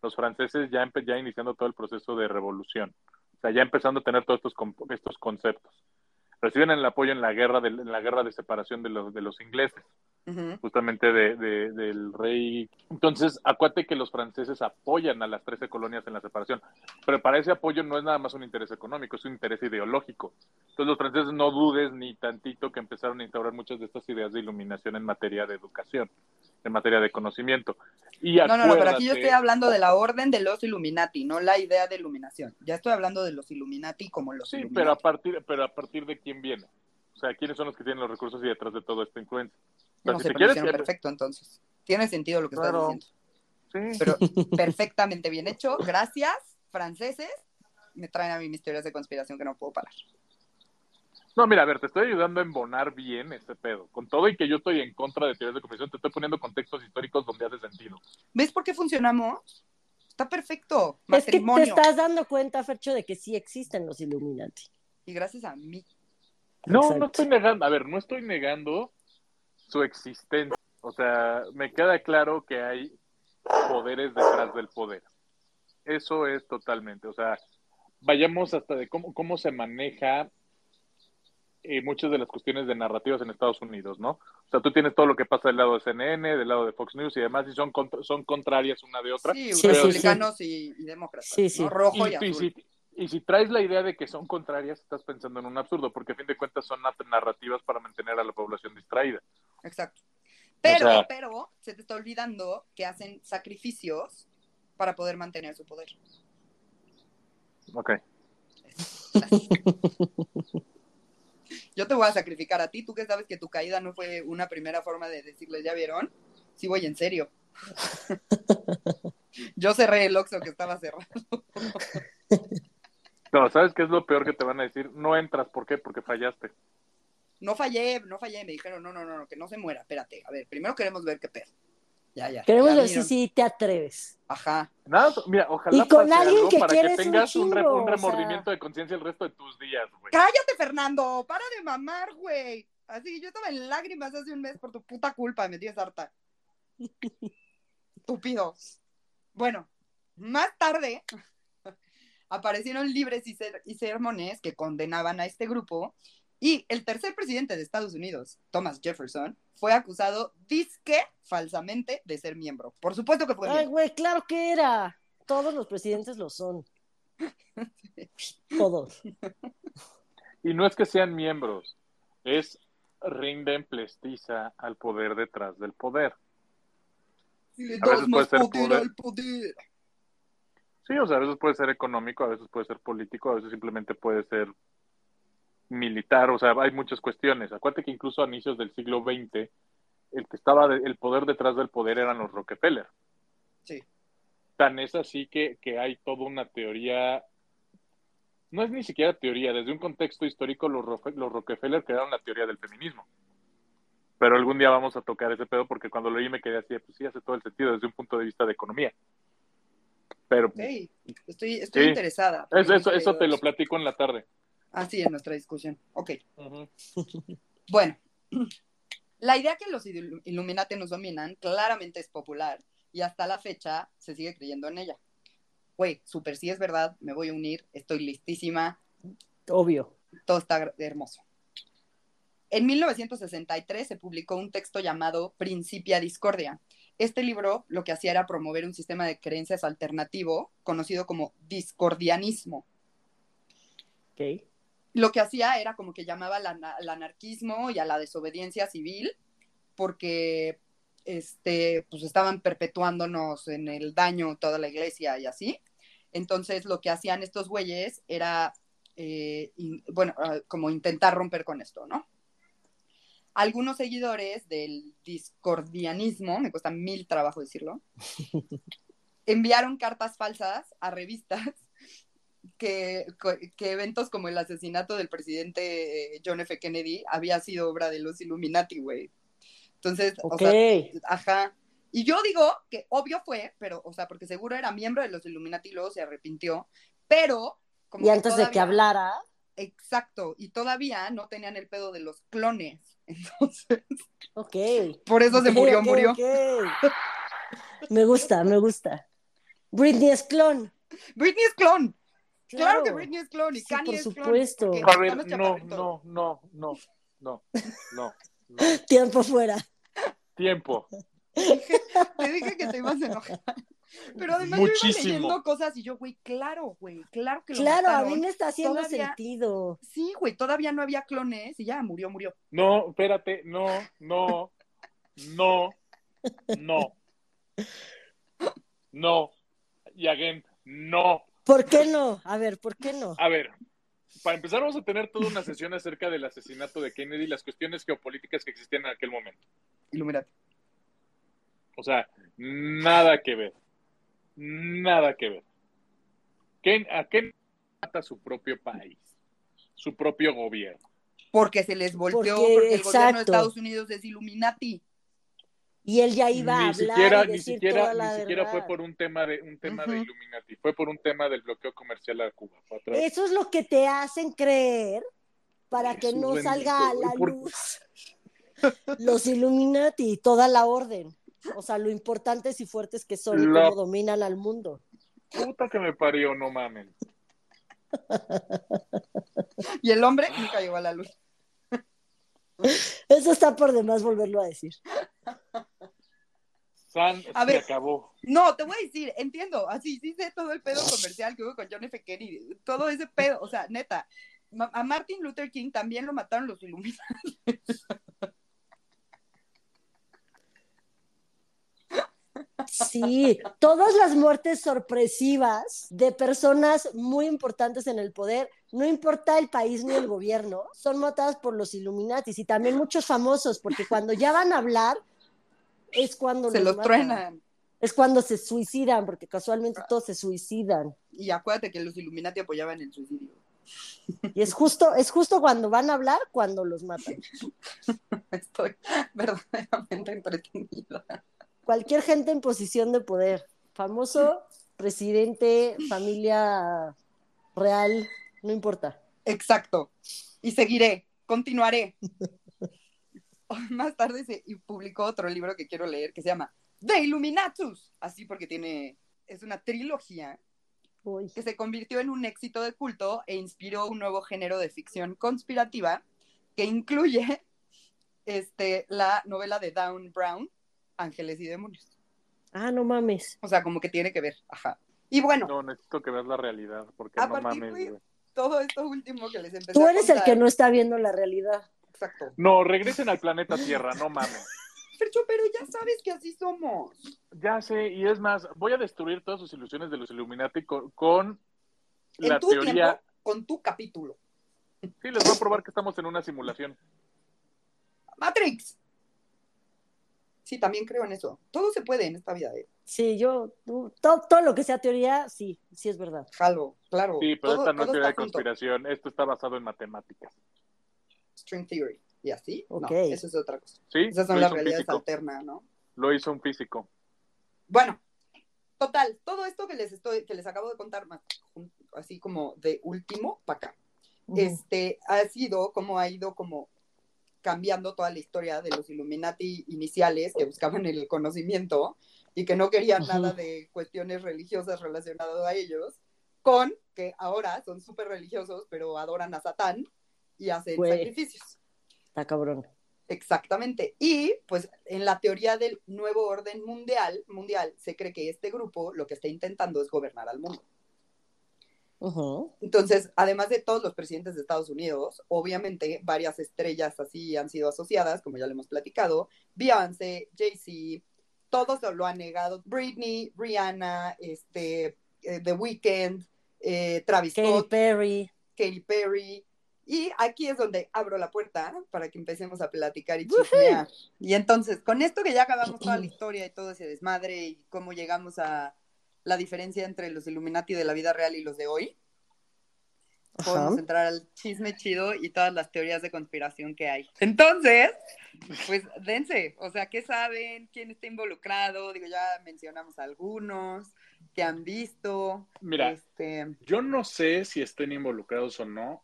Speaker 1: Los franceses ya, ya iniciando todo el proceso de revolución. O sea, ya empezando a tener todos estos, estos conceptos. Reciben el apoyo en la guerra de, en la guerra de separación de los, de los ingleses, justamente de, de- del rey. Entonces, acuérdate que los franceses apoyan a las 13 colonias en la separación. Pero para ese apoyo no es nada más un interés económico, es un interés ideológico. Entonces los franceses no dudes ni tantito que empezaron a instaurar muchas de estas ideas de iluminación en materia de educación, en materia de conocimiento. Y
Speaker 3: No, no, no, pero aquí yo estoy hablando de la orden de los Illuminati, no la idea de iluminación. Ya estoy hablando de los Illuminati como los
Speaker 1: Sí,
Speaker 3: Illuminati.
Speaker 1: pero a partir, pero a partir de quién viene. O sea, quiénes son los que tienen los recursos y detrás de toda esta influencia. O sea,
Speaker 3: no
Speaker 1: si
Speaker 3: sé,
Speaker 1: te
Speaker 3: pero
Speaker 1: quieres
Speaker 3: perfecto entonces. Tiene sentido lo que
Speaker 1: Claro.
Speaker 3: estás diciendo.
Speaker 1: Sí.
Speaker 3: Pero perfectamente bien hecho. Gracias, franceses. Me traen a mí mis teorías de conspiración que no puedo parar.
Speaker 1: No, mira, a ver, te estoy ayudando a embonar bien este pedo. Con todo y que yo estoy en contra de teorías de conspiración, te estoy poniendo contextos históricos donde hace sentido.
Speaker 3: ¿Ves por qué funcionamos? Está perfecto.
Speaker 2: Es que te estás dando cuenta, Fercho, de que sí existen los Illuminati.
Speaker 3: Y gracias a mí.
Speaker 1: No,
Speaker 2: Exacto.
Speaker 1: no estoy negando, a ver, no estoy negando su existencia. O sea, me queda claro que hay poderes detrás del poder. Eso es totalmente, o sea, vayamos hasta de cómo, cómo se maneja eh, muchas de las cuestiones de narrativas en Estados Unidos, ¿no? O sea, tú tienes todo lo que pasa del lado de CNN, del lado de Fox News y demás, y son, contra- son contrarias una de otra.
Speaker 3: Sí,
Speaker 2: Sí,
Speaker 3: republicanos Y, y demócratas.
Speaker 2: Sí, sí.
Speaker 3: ¿no? Rojo y,
Speaker 1: y, y
Speaker 3: azul.
Speaker 1: si, y si traes la idea de que son contrarias, estás pensando en un absurdo, porque a fin de cuentas son narrativas para mantener a la población distraída.
Speaker 3: Exacto. Pero,
Speaker 1: sea-
Speaker 3: pero, se te está olvidando que hacen sacrificios para poder mantener su poder.
Speaker 1: Ok.
Speaker 3: Yo te voy a sacrificar a ti, tú que sabes que tu caída no fue una primera forma de decirles, ¿ya vieron? Sí voy en serio. Yo cerré el Oxxo que estaba cerrado.
Speaker 1: No, ¿sabes qué es lo peor que te van a decir? No entras, ¿por qué? Porque fallaste.
Speaker 3: No fallé, no fallé, me dijeron, no, no, no, no, que no se muera, espérate. A ver, primero queremos ver qué pedo. Ya, ya.
Speaker 2: Queremos
Speaker 3: ya
Speaker 2: ver si te atreves.
Speaker 3: Ajá.
Speaker 1: Nada, mira, ojalá
Speaker 2: Y con
Speaker 1: pase
Speaker 2: alguien
Speaker 1: algo
Speaker 2: que
Speaker 1: para que
Speaker 2: un
Speaker 1: tengas un, un
Speaker 2: o sea.
Speaker 1: remordimiento de conciencia el resto de tus días, güey.
Speaker 3: Cállate, Fernando, para de mamar, güey. Así, yo estaba en lágrimas hace un mes por tu puta culpa, me tienes harta. Estúpido. Bueno, más tarde aparecieron libres y, ser- y sermones que condenaban a este grupo y el tercer presidente de Estados Unidos, Thomas Jefferson, fue acusado disque falsamente de ser miembro. Por supuesto que fue
Speaker 2: Ay, güey, claro que era. Todos los presidentes lo son. Todos.
Speaker 1: Y no es que sean miembros, es rinden plestiza al poder detrás del poder.
Speaker 3: Si le
Speaker 1: a veces
Speaker 3: das
Speaker 1: puede
Speaker 3: más
Speaker 1: ser
Speaker 3: poder
Speaker 1: poder.
Speaker 3: al poder.
Speaker 1: Sí, o sea, a veces puede ser económico, a veces puede ser político, a veces simplemente puede ser militar, o sea, hay muchas cuestiones. Acuérdate que incluso a inicios del siglo XX, el que estaba, de- el poder detrás del poder eran los Rockefeller.
Speaker 3: Sí.
Speaker 1: Tan es así que, que hay toda una teoría no es ni siquiera teoría, desde un contexto histórico los, los Rockefeller crearon la teoría del feminismo. Pero algún día vamos a tocar ese pedo porque cuando lo oí me quedé así, pues sí, hace todo el sentido desde un punto de vista de economía. Pero...
Speaker 3: estoy, estoy interesada.
Speaker 1: Eso, eso, eso te lo platico en la tarde.
Speaker 3: Ah, sí, en nuestra discusión. Ok. Bueno, la idea que los Illuminati nos dominan claramente es popular y hasta la fecha se sigue creyendo en ella. Güey, súper sí es verdad, me voy a unir, estoy listísima.
Speaker 2: Obvio.
Speaker 3: Todo está hermoso. En 1963 se publicó un texto llamado Principia Discordia. Este libro lo que hacía era promover un sistema de creencias alternativo conocido como discordianismo.
Speaker 2: Okay
Speaker 3: lo que hacía era como que llamaba al, anarquismo y a la desobediencia civil, porque este, pues estaban perpetuándonos en el daño toda la iglesia y así. Entonces lo que hacían estos güeyes era, eh, bueno, ah, como intentar romper con esto, ¿no? Algunos seguidores del discordianismo, me cuesta mil trabajo decirlo, enviaron cartas falsas a revistas que, eventos como el asesinato del presidente eh, John F. Kennedy había sido obra de los Illuminati, güey. Entonces, o sea, ajá. Y yo digo que obvio fue, pero, o sea, porque seguro era miembro de los Illuminati y luego se arrepintió, pero...
Speaker 2: Como y antes de que hablara.
Speaker 3: Exacto, y todavía no tenían el pedo de los clones. Entonces...
Speaker 2: Ok.
Speaker 3: Por eso se murió, murió.
Speaker 2: Me gusta, me gusta. Britney es clon.
Speaker 3: Britney es clon. Claro, que Britney es clon y Kanye
Speaker 2: es supuesto.
Speaker 1: A ver, no, no, no, no, no, no,
Speaker 2: Tiempo fuera.
Speaker 1: Tiempo.
Speaker 3: te dije que te ibas a enojar. Pero además Muchísimo. yo iba leyendo cosas y yo, güey, claro, güey, claro que lo
Speaker 2: Claro, a mí me está haciendo sentido.
Speaker 3: Sí, güey, todavía no había clones y ya murió, murió.
Speaker 1: No, espérate, no, no, no, no, no, y again, no.
Speaker 2: ¿Por qué no? A ver, ¿por qué no?
Speaker 1: A ver, para empezar vamos a tener toda una sesión acerca del asesinato de Kennedy y las cuestiones geopolíticas que existían en aquel momento.
Speaker 3: Illuminati.
Speaker 1: O sea, nada que ver. Nada que ver. ¿A qué mata su propio país? Su propio gobierno.
Speaker 3: Porque se les volteó, porque, el gobierno de Estados Unidos es Illuminati
Speaker 2: y él ya iba a hablar
Speaker 1: siquiera,
Speaker 2: y
Speaker 1: ni siquiera, ni siquiera fue por un tema de un tema de Illuminati, fue por un tema del bloqueo comercial a Cuba.
Speaker 2: Eso es lo que te hacen creer para que no salga a la luz los Illuminati, toda la orden. O sea, lo importantes y fuertes que son y cómo dominan al mundo.
Speaker 1: Puta que me parió, no mamen.
Speaker 3: y el hombre nunca llegó a la luz.
Speaker 2: Eso está por demás volverlo a decir.
Speaker 1: San a ver, acabó.
Speaker 3: No, te voy a decir, entiendo, así sí sé todo el pedo comercial que hubo con John F. Kennedy, todo ese pedo, o sea, neta, a Martin Luther King también lo mataron los Illuminati.
Speaker 2: Sí, todas las muertes sorpresivas de personas muy importantes en el poder, no importa el país ni el gobierno, son matadas por los Illuminatis y también muchos famosos, porque cuando ya van a hablar, es cuando
Speaker 3: se los, truenan.
Speaker 2: Es cuando se suicidan, porque casualmente todos se suicidan.
Speaker 3: Y acuérdate que los Illuminati apoyaban el suicidio.
Speaker 2: Y es justo, es justo cuando van a hablar cuando los matan.
Speaker 3: Estoy verdaderamente entretenida.
Speaker 2: Cualquier gente en posición de poder, famoso, presidente, familia real, no importa.
Speaker 3: Exacto. Y seguiré, continuaré. más tarde se publicó otro libro que quiero leer que se llama The Illuminatus, así porque tiene, es una trilogía que se convirtió en un éxito de culto e inspiró un nuevo género de ficción conspirativa que incluye este, la novela de Down Brown, Ángeles y Demonios.
Speaker 2: Ah, no mames.
Speaker 3: O sea, como que tiene que ver, ajá. Y bueno.
Speaker 1: No, necesito que veas la realidad, porque no mames,
Speaker 3: Todo esto último que les empecé
Speaker 2: Tú eres el que no está viendo la realidad.
Speaker 1: No, regresen al planeta Tierra, no mames.
Speaker 3: pero ya sabes que así somos.
Speaker 1: Ya sé, y es más, voy a destruir todas sus ilusiones de los Illuminati con, la teoría.
Speaker 3: con tu capítulo.
Speaker 1: Sí, les voy a probar que estamos en una simulación.
Speaker 3: Matrix. Sí, también creo en eso. Todo se puede en esta vida. ¿eh?
Speaker 2: Sí, yo, tú- todo, todo lo que sea teoría, sí, sí es verdad.
Speaker 3: Jalo, claro.
Speaker 1: Sí, pero
Speaker 3: Todo-
Speaker 1: esta no es teoría de
Speaker 3: junto.
Speaker 1: conspiración, esto está basado en matemáticas.
Speaker 3: String theory. ¿Y así?
Speaker 2: Ok.
Speaker 3: No, eso es otra cosa.
Speaker 1: Sí,
Speaker 3: Esas son las realidades alternas, ¿no?
Speaker 1: Lo hizo un físico.
Speaker 3: Bueno, total, todo esto que les estoy, que les acabo de contar más, así como de último para acá, este, ha sido como ha ido como cambiando toda la historia de los Illuminati iniciales que buscaban el conocimiento y que no querían
Speaker 2: Ujú.
Speaker 3: nada de cuestiones religiosas relacionadas a ellos, con que ahora son súper religiosos, pero adoran a Satán y hacen
Speaker 2: Güey.
Speaker 3: sacrificios.
Speaker 2: Está cabrón.
Speaker 3: Exactamente. Y pues en la teoría del nuevo orden mundial, mundial se cree que este grupo lo que está intentando es gobernar al mundo. Entonces, además de todos los presidentes de Estados Unidos, obviamente varias estrellas así han sido asociadas, como ya le hemos platicado, Beyoncé, Jay-Z, todos lo han negado, Britney, Rihanna, este, eh, The Weeknd, eh, Travis
Speaker 2: Katy
Speaker 3: Scott,
Speaker 2: Perry.
Speaker 3: Katy Perry. Y aquí es donde abro la puerta para que empecemos a platicar y chismear. Y entonces, con esto que ya acabamos toda la historia y todo ese desmadre y cómo llegamos a la diferencia entre los Illuminati de la vida real y los de hoy,
Speaker 2: Ajá.
Speaker 3: podemos entrar al chisme chido y todas las teorías de conspiración que hay. Entonces, pues dense, o sea, ¿qué saben? ¿Quién está involucrado? Digo, ya mencionamos algunos que han visto.
Speaker 1: Mira,
Speaker 3: Este,
Speaker 1: Yo no sé si estén involucrados o no,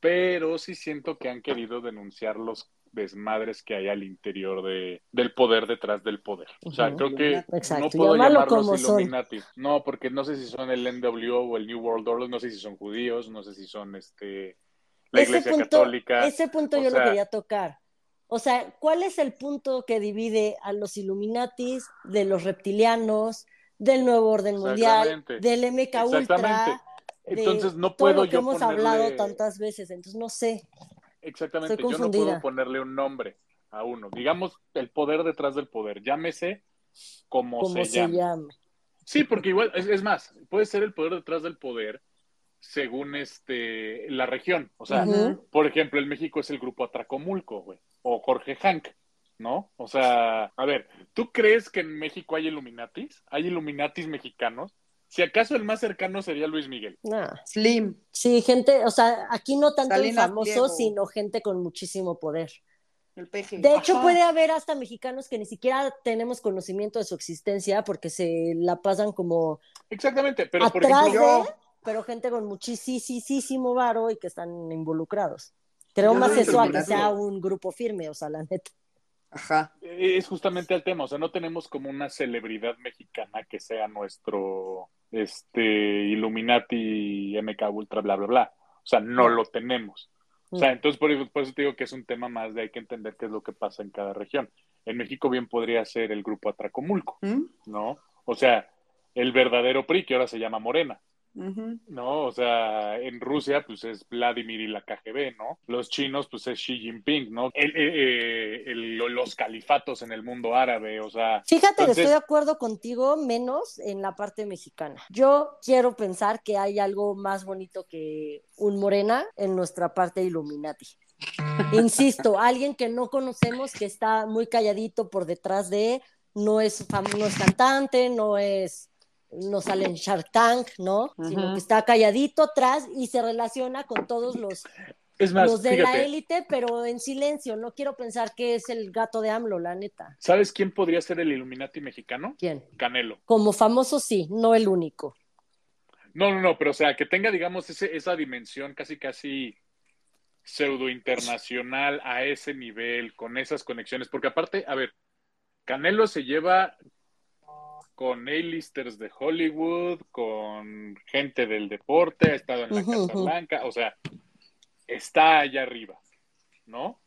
Speaker 1: pero sí siento que han querido denunciar los desmadres que hay al interior de, del poder detrás del poder. O sea, creo que
Speaker 2: Exacto,
Speaker 1: no puedo llamarlos
Speaker 2: como son.
Speaker 1: Illuminati. No, porque no sé si son el NWO o el New World Order, no sé si son judíos, no sé si son este la
Speaker 2: ese
Speaker 1: Iglesia
Speaker 2: punto,
Speaker 1: Católica.
Speaker 2: Ese punto
Speaker 1: o
Speaker 2: yo
Speaker 1: sea-
Speaker 2: lo quería tocar. O sea, ¿cuál es el punto que divide a los Illuminatis de los reptilianos, del nuevo orden mundial, del MK Ultra? De
Speaker 1: Entonces no
Speaker 2: todo
Speaker 1: puedo
Speaker 2: lo que
Speaker 1: yo
Speaker 2: hemos
Speaker 1: ponerle-
Speaker 2: hablado tantas veces, entonces no sé.
Speaker 1: Exactamente, yo no puedo ponerle un nombre a uno. Digamos el poder detrás del poder, llámese como,
Speaker 2: ¿Cómo
Speaker 1: se,
Speaker 2: se,
Speaker 1: llame.
Speaker 2: llama?
Speaker 1: Sí, porque igual, es, es más, puede ser el poder detrás del poder según este la región. O sea, por ejemplo, en México es el grupo Atracomulco, güey, o Jorge Hank, ¿no? O sea, a ver, ¿tú crees que en México hay Illuminatis? ¿Hay Illuminatis mexicanos? Si acaso el más cercano sería Luis Miguel.
Speaker 2: Nah.
Speaker 3: Slim,
Speaker 2: Sí, gente, o sea, aquí no tanto famosos,
Speaker 3: Pliego.
Speaker 2: sino gente con muchísimo poder.
Speaker 3: el peje.
Speaker 2: De hecho,
Speaker 1: Ajá.
Speaker 2: puede haber hasta mexicanos que ni siquiera tenemos conocimiento de su existencia porque se la pasan como
Speaker 1: Exactamente, pero por
Speaker 2: atrás
Speaker 1: ejemplo,
Speaker 3: yo-
Speaker 2: de, pero gente con muchísimo varo y que están involucrados. Creo
Speaker 3: Yo
Speaker 2: más eso a que sea un grupo firme, o sea, la neta.
Speaker 3: Ajá.
Speaker 1: es justamente el tema, o sea, no tenemos como una celebridad mexicana que sea nuestro este Illuminati MK Ultra bla bla bla. O sea, no lo tenemos. O sea, entonces por, eso- por eso te digo que es un tema más de hay que entender qué es lo que pasa en cada región. En México bien podría ser el grupo Atracomulco. ¿no? O sea, el verdadero PRI que ahora se llama Morena. ¿No? O sea, en Rusia, pues es Vladimir y la KGB, ¿no? Los chinos, pues es Xi Jinping, ¿no? El- eh, eh, el- los califatos en el mundo árabe, o sea,
Speaker 2: Fíjate que estoy de acuerdo contigo, menos en la parte mexicana. Yo quiero pensar que hay algo más bonito que un morena en nuestra parte Illuminati. Insisto, alguien que no conocemos, que está muy calladito por detrás de, no es, fam- no es cantante, no es, no sale en Shark Tank, ¿no? Sino que está calladito atrás y se relaciona con todos los,
Speaker 1: es más,
Speaker 2: los de la élite, pero en silencio. No quiero pensar que es el gato de AMLO, la neta.
Speaker 1: ¿sabes quién podría ser el Illuminati mexicano?
Speaker 2: ¿Quién?
Speaker 1: Canelo.
Speaker 2: Como famoso, sí, no el único.
Speaker 1: No, no, no, pero o sea, que tenga, digamos, ese, esa dimensión casi, casi pseudo internacional a ese nivel, con esas conexiones, porque aparte, a ver, Canelo se lleva con A-listers de Hollywood, con gente del deporte, ha estado en la Casa. Blanca, o sea, está allá arriba, ¿no?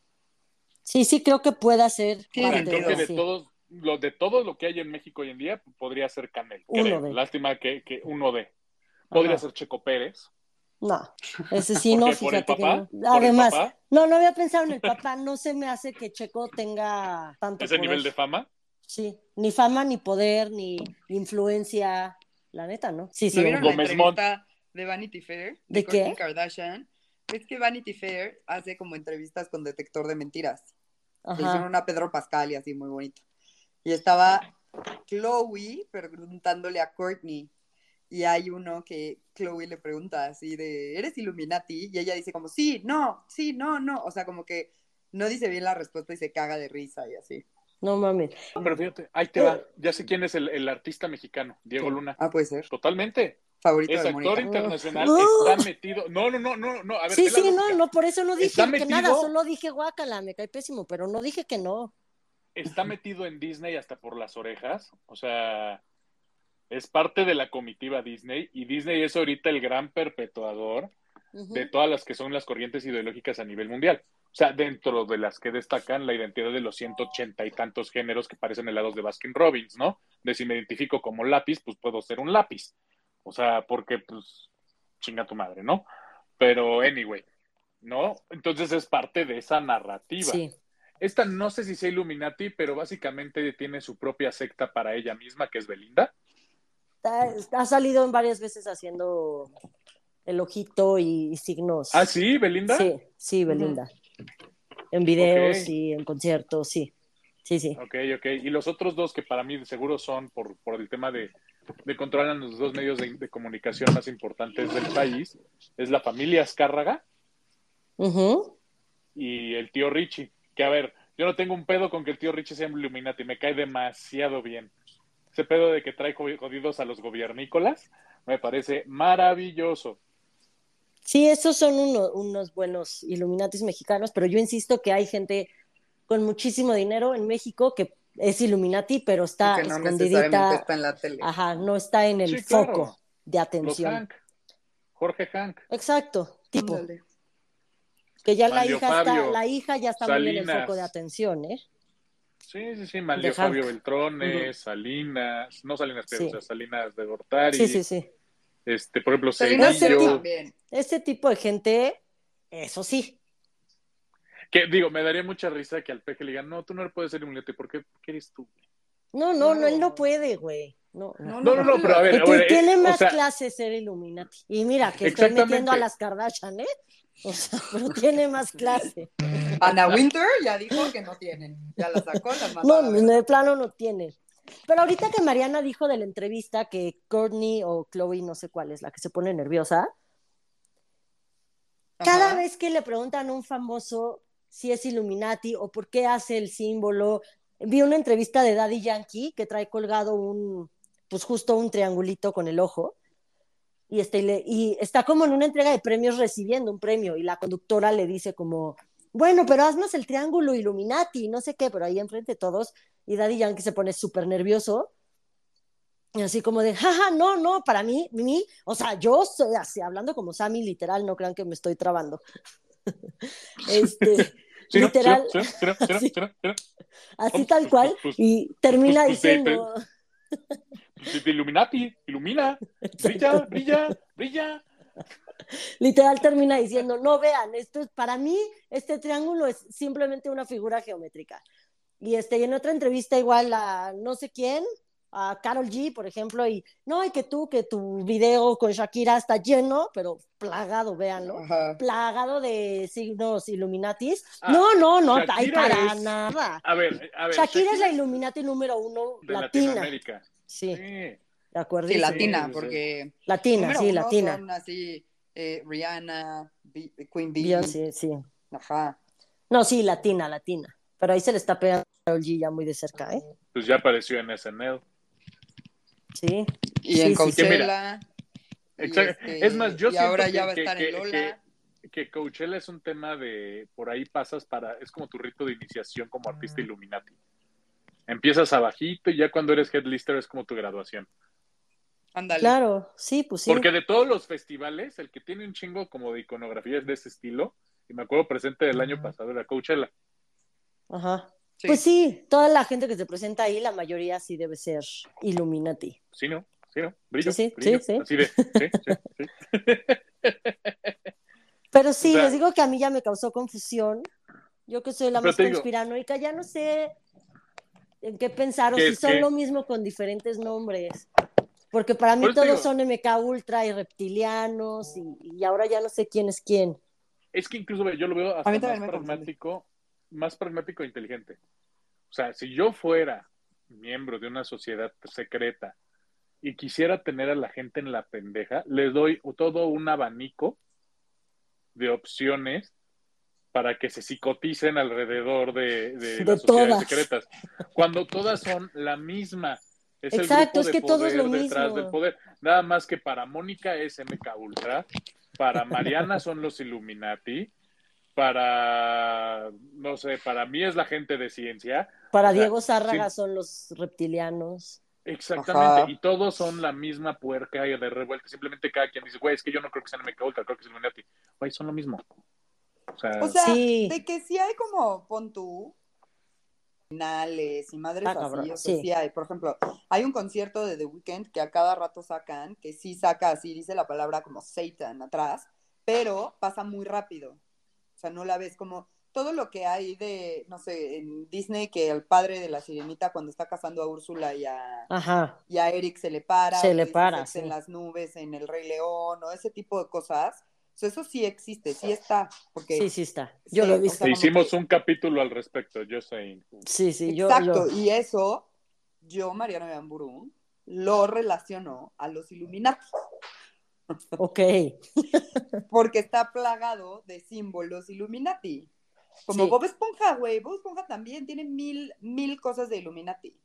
Speaker 2: Sí, sí, creo que pueda ser
Speaker 3: Sí,
Speaker 1: creo que de
Speaker 2: sí.
Speaker 1: todos, lo, de todo lo que hay en México hoy en día, podría ser creo.
Speaker 2: de.
Speaker 1: Lástima que, que uno de. Podría
Speaker 2: Ajá.
Speaker 1: ser Checo Pérez.
Speaker 2: No, ese sí,
Speaker 1: ¿Por
Speaker 2: no, fíjate que no.
Speaker 1: ¿Por el
Speaker 2: Además, no, no había pensado en el papá, no se me hace que Checo tenga tanto
Speaker 1: ese
Speaker 2: poder.
Speaker 1: nivel de fama.
Speaker 2: Sí, ni fama, ni poder, ni influencia, la neta, ¿no? Sí, sí.
Speaker 3: ¿No vieron
Speaker 2: bueno.
Speaker 3: la
Speaker 1: Gómez
Speaker 3: entrevista de Vanity Fair?
Speaker 2: ¿De qué?
Speaker 3: Kardashian. Es que Vanity Fair hace como entrevistas con detector de mentiras. Le hicieron
Speaker 2: Ajá.
Speaker 3: una Pedro Pascal y así muy bonito. Y estaba Chloe preguntándole a Courtney. Y hay uno que Chloe le pregunta así de, ¿eres Illuminati? Y ella dice como, sí, no, sí, no, no. O sea, como que no dice bien la respuesta y se caga de risa y así.
Speaker 2: No mames.
Speaker 1: Pero fíjate, ahí te va. Ya sé quién es el, el artista mexicano, Diego Luna.
Speaker 3: Ah, puede ser.
Speaker 1: Totalmente.
Speaker 3: Favorito
Speaker 1: Es
Speaker 3: de
Speaker 1: actor internacional, está metido. No, no, no, no, no. A ver,
Speaker 2: Sí, sí, no, no, por eso no dije
Speaker 1: Está
Speaker 2: que
Speaker 1: metido-
Speaker 2: nada, solo dije guácala, me cae pésimo, pero no dije que no.
Speaker 1: Está metido en Disney hasta por las orejas. O sea, es parte de la comitiva Disney y Disney es ahorita el gran perpetuador de todas las que son las corrientes ideológicas a nivel mundial. O sea, dentro de las que destacan la identidad de los 180 y tantos géneros que parecen helados de Baskin Robbins, ¿no? De si me identifico como lápiz, pues puedo ser un lápiz. O sea, porque, pues, chinga tu madre, ¿no? Pero, anyway, ¿no? Entonces es parte de esa narrativa.
Speaker 2: Sí.
Speaker 1: Esta no sé si sea Illuminati, pero básicamente tiene su propia secta para ella misma, que es Belinda.
Speaker 2: Ha, salido en varias veces haciendo el ojito y, signos.
Speaker 1: Ah, sí, Belinda.
Speaker 2: Sí, sí, Belinda. En videos
Speaker 1: Ok.
Speaker 2: y en conciertos, sí. Sí, sí.
Speaker 1: Ok, ok. Y los otros dos que para mí seguro son por, por el tema de, de controlar los dos medios de, de comunicación más importantes del país, es la familia Azcárraga y el tío Richie. Que a ver, yo no tengo un pedo con que el tío Richie sea Illuminati, me cae demasiado bien. Ese pedo de que trae jodidos a los gobiernícolas me parece maravilloso.
Speaker 2: Sí, esos son uno- unos buenos Illuminatis mexicanos, pero yo insisto que hay gente con muchísimo dinero en México que es Illuminati, pero está
Speaker 3: que no
Speaker 2: escondidita.
Speaker 3: está en la tele.
Speaker 2: Ajá, no está en el
Speaker 1: Sí, claro.
Speaker 2: foco de atención.
Speaker 1: Hank. Jorge Hank.
Speaker 2: Exacto, tipo. Que ya la hija está, la hija ya está muy en el foco de atención, ¿eh?
Speaker 1: Sí, sí, sí, Manlio. Fabio Beltrones,
Speaker 2: Ujú.
Speaker 1: Salinas, no Salinas, pero
Speaker 2: Sí.
Speaker 1: o sea, Salinas de Gortari,
Speaker 2: Sí, sí, sí.
Speaker 1: Este, por ejemplo,
Speaker 2: Cedillo. Este tipo de gente, eso sí.
Speaker 1: que digo, me daría mucha risa que al peje le digan, no, tú no puedes ser un lete, ¿por qué, ¿Por qué eres tú?
Speaker 2: No, no, no, él no puede, güey. No, no.
Speaker 1: No, no, no, pero a ver, a ver,
Speaker 2: tiene
Speaker 1: o
Speaker 2: más
Speaker 1: sea,
Speaker 2: clase ser Illuminati. Y mira, que estoy metiendo a las Kardashian, ¿eh? O sea, pero tiene más clase.
Speaker 3: Ana Winter ya dijo que no tienen. Ya la sacó, la mandó.
Speaker 2: No, de plano no tiene. Pero ahorita que Mariana dijo de la entrevista que Courtney o Chloe, no sé cuál es, la que se pone nerviosa, cada vez que le preguntan a un famoso si es Illuminati o por qué hace el símbolo, vi una entrevista de Daddy Yankee que trae colgado un, pues justo un triangulito con el ojo. Y, este, y le- y está como en una entrega de premios recibiendo un premio y la conductora le dice como, bueno, pero haznos el triángulo Illuminati, no sé qué, pero ahí enfrente de todos y Daddy Yankee se pone súper nervioso y así como de, jaja, no, no, para mí, mí, o sea, yo soy así, hablando como Sammy, literal, no crean que me estoy trabando. este,
Speaker 1: Sí,
Speaker 2: literal,
Speaker 1: Sí. Sí,
Speaker 2: así
Speaker 1: pues,
Speaker 2: tal
Speaker 1: pues,
Speaker 2: cual,
Speaker 1: pues,
Speaker 2: y termina
Speaker 1: pues, pues,
Speaker 2: diciendo,
Speaker 1: Pues, de Illuminati, ilumina, brilla, brilla, brilla.
Speaker 2: Literal termina diciendo, no vean, esto es para mí, este triángulo es simplemente una figura geométrica. Y este, y en otra entrevista igual a no sé quién, a Carol G, por ejemplo, y no, y que tú, que tu video con Shakira está lleno, pero plagado, véanlo,
Speaker 3: Ajá.
Speaker 2: plagado de signos Illuminatis.
Speaker 1: Ah,
Speaker 2: no, no, no, hay
Speaker 1: Shakira
Speaker 2: para
Speaker 1: es-
Speaker 2: nada.
Speaker 1: A ver, a ver.
Speaker 2: Shakira es la Illuminati número uno
Speaker 1: de
Speaker 2: latina.
Speaker 1: Latinoamérica.
Speaker 2: Sí,
Speaker 1: Sí.
Speaker 2: De acuerdo.
Speaker 3: Sí,
Speaker 1: Sí,
Speaker 3: latina,
Speaker 1: sí.
Speaker 3: porque
Speaker 2: Latina, sí,
Speaker 3: uno
Speaker 2: latina.
Speaker 3: son así eh, Rihanna, Queen Bee.
Speaker 2: Beyoncé, sí.
Speaker 3: Ajá.
Speaker 2: No, sí, latina, latina. Pero ahí se le está pegando a G ya muy de cerca, ¿eh?
Speaker 1: Pues ya apareció en SNL.
Speaker 2: Sí.
Speaker 3: Y
Speaker 2: Sí,
Speaker 3: en
Speaker 2: sí, sí.
Speaker 3: Coachella. y
Speaker 1: Exacto.
Speaker 3: este,
Speaker 1: es más, yo
Speaker 3: y
Speaker 1: siento
Speaker 3: ahora
Speaker 1: que,
Speaker 3: ya va a estar
Speaker 1: que-
Speaker 3: en Lola.
Speaker 1: que- que Coachella es un tema de por ahí pasas para es como tu rito de iniciación como artista Illuminati. Empiezas abajito y ya cuando eres headlister es como tu graduación.
Speaker 3: Ándale.
Speaker 2: Claro, sí, pues sí.
Speaker 1: Porque de todos los festivales, el que tiene un chingo como de iconografías de ese estilo, y me acuerdo presente del año pasado era Coachella.
Speaker 2: Ajá.
Speaker 3: Sí.
Speaker 2: Pues sí, toda la gente que se presenta ahí, la mayoría sí debe ser Illuminati.
Speaker 1: ¿Sí, no? ¿Sí, no? Brillo,
Speaker 2: Sí, sí,
Speaker 1: brillo.
Speaker 2: sí, sí.
Speaker 1: Así de, sí, sí, sí.
Speaker 2: Pero sí,
Speaker 1: O sea-
Speaker 2: les digo que a mí ya me causó confusión. Yo que soy la más conspiranoica, ya no sé en qué pensar o
Speaker 1: ¿Qué
Speaker 2: si son
Speaker 1: qué?
Speaker 2: lo mismo con diferentes nombres. Porque para mí todos
Speaker 1: digo-
Speaker 2: son MK Ultra y reptilianos y, y ahora ya no sé quién es quién.
Speaker 1: Es que incluso yo lo veo
Speaker 3: A
Speaker 1: hasta
Speaker 3: mí
Speaker 1: más pragmático, más pragmático e inteligente. O sea, si yo fuera miembro de una sociedad secreta y quisiera tener a la gente en la pendeja, les doy todo un abanico de opciones para que se psicoticen alrededor de, de, las sociedades secretas, cuando todas son la misma. Es
Speaker 2: Exacto,
Speaker 1: el grupo
Speaker 2: es que todo es lo
Speaker 1: detrás
Speaker 2: mismo.
Speaker 1: del poder. Nada más que para Mónica es MK Ultra, para Mariana son los Illuminati, para, no sé, para mí es la gente de ciencia.
Speaker 2: Para
Speaker 1: O sea,
Speaker 2: Diego Zárraga
Speaker 1: sí.
Speaker 2: son los reptilianos.
Speaker 1: Exactamente,
Speaker 3: Ajá.
Speaker 1: y todos son la misma puerca y de revuelta. Simplemente cada quien dice, güey, es que yo no creo que sean MK Ultra, creo que es Illuminati. Güey, son lo mismo. O sea,
Speaker 3: O sea,
Speaker 2: Sí.
Speaker 3: de que sí hay como, pon tú, finales y madres
Speaker 2: Está
Speaker 3: así,
Speaker 2: cabrón,
Speaker 3: o sea,
Speaker 2: sí.
Speaker 3: sí hay. Por ejemplo, hay un concierto de The Weeknd que a cada rato sacan, que sí saca así, dice la palabra como Satan atrás, pero pasa muy rápido. O sea, no la ves como todo lo que hay de, no sé, en Disney, que el padre de la sirenita cuando está casando a Úrsula y a,
Speaker 2: Ajá.
Speaker 3: y a Eric se le para,
Speaker 2: Se le para, sí.
Speaker 3: en las nubes, en el Rey León, o ese tipo de cosas. O sea, eso sí existe, sí está, porque
Speaker 2: Sí, sí está. Yo
Speaker 3: Sí,
Speaker 2: lo he
Speaker 3: o
Speaker 2: visto.
Speaker 3: sea,
Speaker 1: hicimos
Speaker 3: que-
Speaker 1: un capítulo al respecto, yo sé.
Speaker 2: Sí, sí, yo.
Speaker 3: Exacto, y eso yo, Mariana Gamburu, lo relaciono a los Illuminati,
Speaker 2: Ok.
Speaker 3: porque está plagado de símbolos Illuminati. Como
Speaker 2: Sí.
Speaker 3: Bob Esponja, güey, Bob Esponja también tiene mil, mil cosas de Illuminati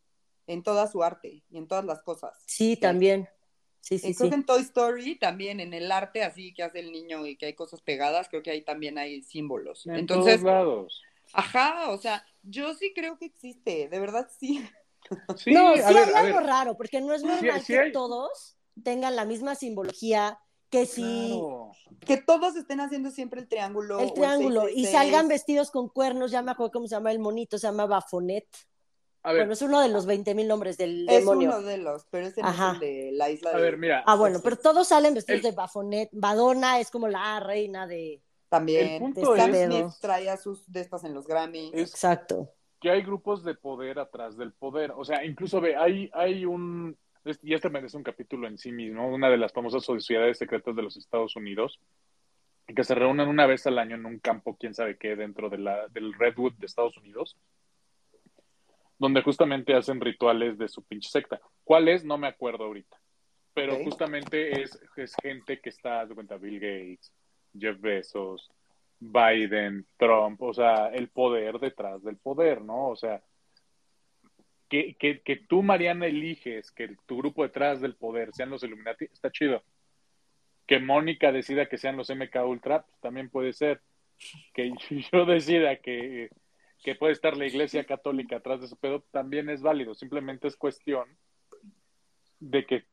Speaker 3: en toda su arte y en todas las cosas.
Speaker 2: Sí, también. Sí, sí,
Speaker 3: Eh, creo
Speaker 2: sí.
Speaker 3: que en Toy Story también, en el arte así que hace el niño y que hay cosas pegadas, creo que ahí también hay símbolos.
Speaker 1: En
Speaker 3: Entonces,
Speaker 1: todos lados.
Speaker 3: ajá, o sea, yo sí creo que existe, de verdad sí.
Speaker 1: Sí,
Speaker 2: no,
Speaker 1: a
Speaker 2: sí
Speaker 1: ver,
Speaker 2: hay
Speaker 1: a
Speaker 2: algo
Speaker 1: ver.
Speaker 2: raro, porque no es normal
Speaker 1: sí
Speaker 2: que
Speaker 1: hay.
Speaker 2: todos tengan la misma simbología, que si
Speaker 1: Claro.
Speaker 3: Que todos estén haciendo siempre el triángulo.
Speaker 2: el triángulo y
Speaker 3: 666.
Speaker 2: salgan vestidos con cuernos, ya me acuerdo cómo se llama el monito, se llama Bafonet.
Speaker 1: A ver,
Speaker 2: Bueno, es uno de los 20 mil nombres del
Speaker 3: Es
Speaker 2: demonio.
Speaker 3: uno de los, pero ese no
Speaker 2: Ajá.
Speaker 3: es el de la isla
Speaker 1: a
Speaker 3: de...
Speaker 1: ver, mira.
Speaker 2: Ah, bueno, pero todos salen vestidos
Speaker 1: El-
Speaker 2: de Bafonet. Madonna es como la reina de...
Speaker 3: También.
Speaker 1: El punto
Speaker 2: es-
Speaker 3: traía sus de estas en los Grammys.
Speaker 1: Es-
Speaker 2: Exacto.
Speaker 1: que hay grupos de poder atrás del poder. O sea, incluso ve, hay, hay un, es- y este merece un capítulo en sí mismo, una de las famosas sociedades secretas de los Estados Unidos, que se reúnen una vez al año en un campo, quién sabe qué, dentro de la, del Redwood de Estados Unidos, donde justamente hacen rituales de su pinche secta. ¿Cuál es? No me acuerdo ahorita. Pero justamente es, es gente que está, de cuenta, Bill Gates, Jeff Bezos, Biden, Trump, o sea, el poder detrás del poder, ¿no? O sea, que, que, que tú, Mariana, eliges que tu grupo detrás del poder sean los Illuminati, está chido. Que Mónica decida que sean los MK Ultra, pues, también puede ser. Que yo decida que, que puede estar la Iglesia Católica atrás de ese pedo, también es válido. Simplemente es cuestión de que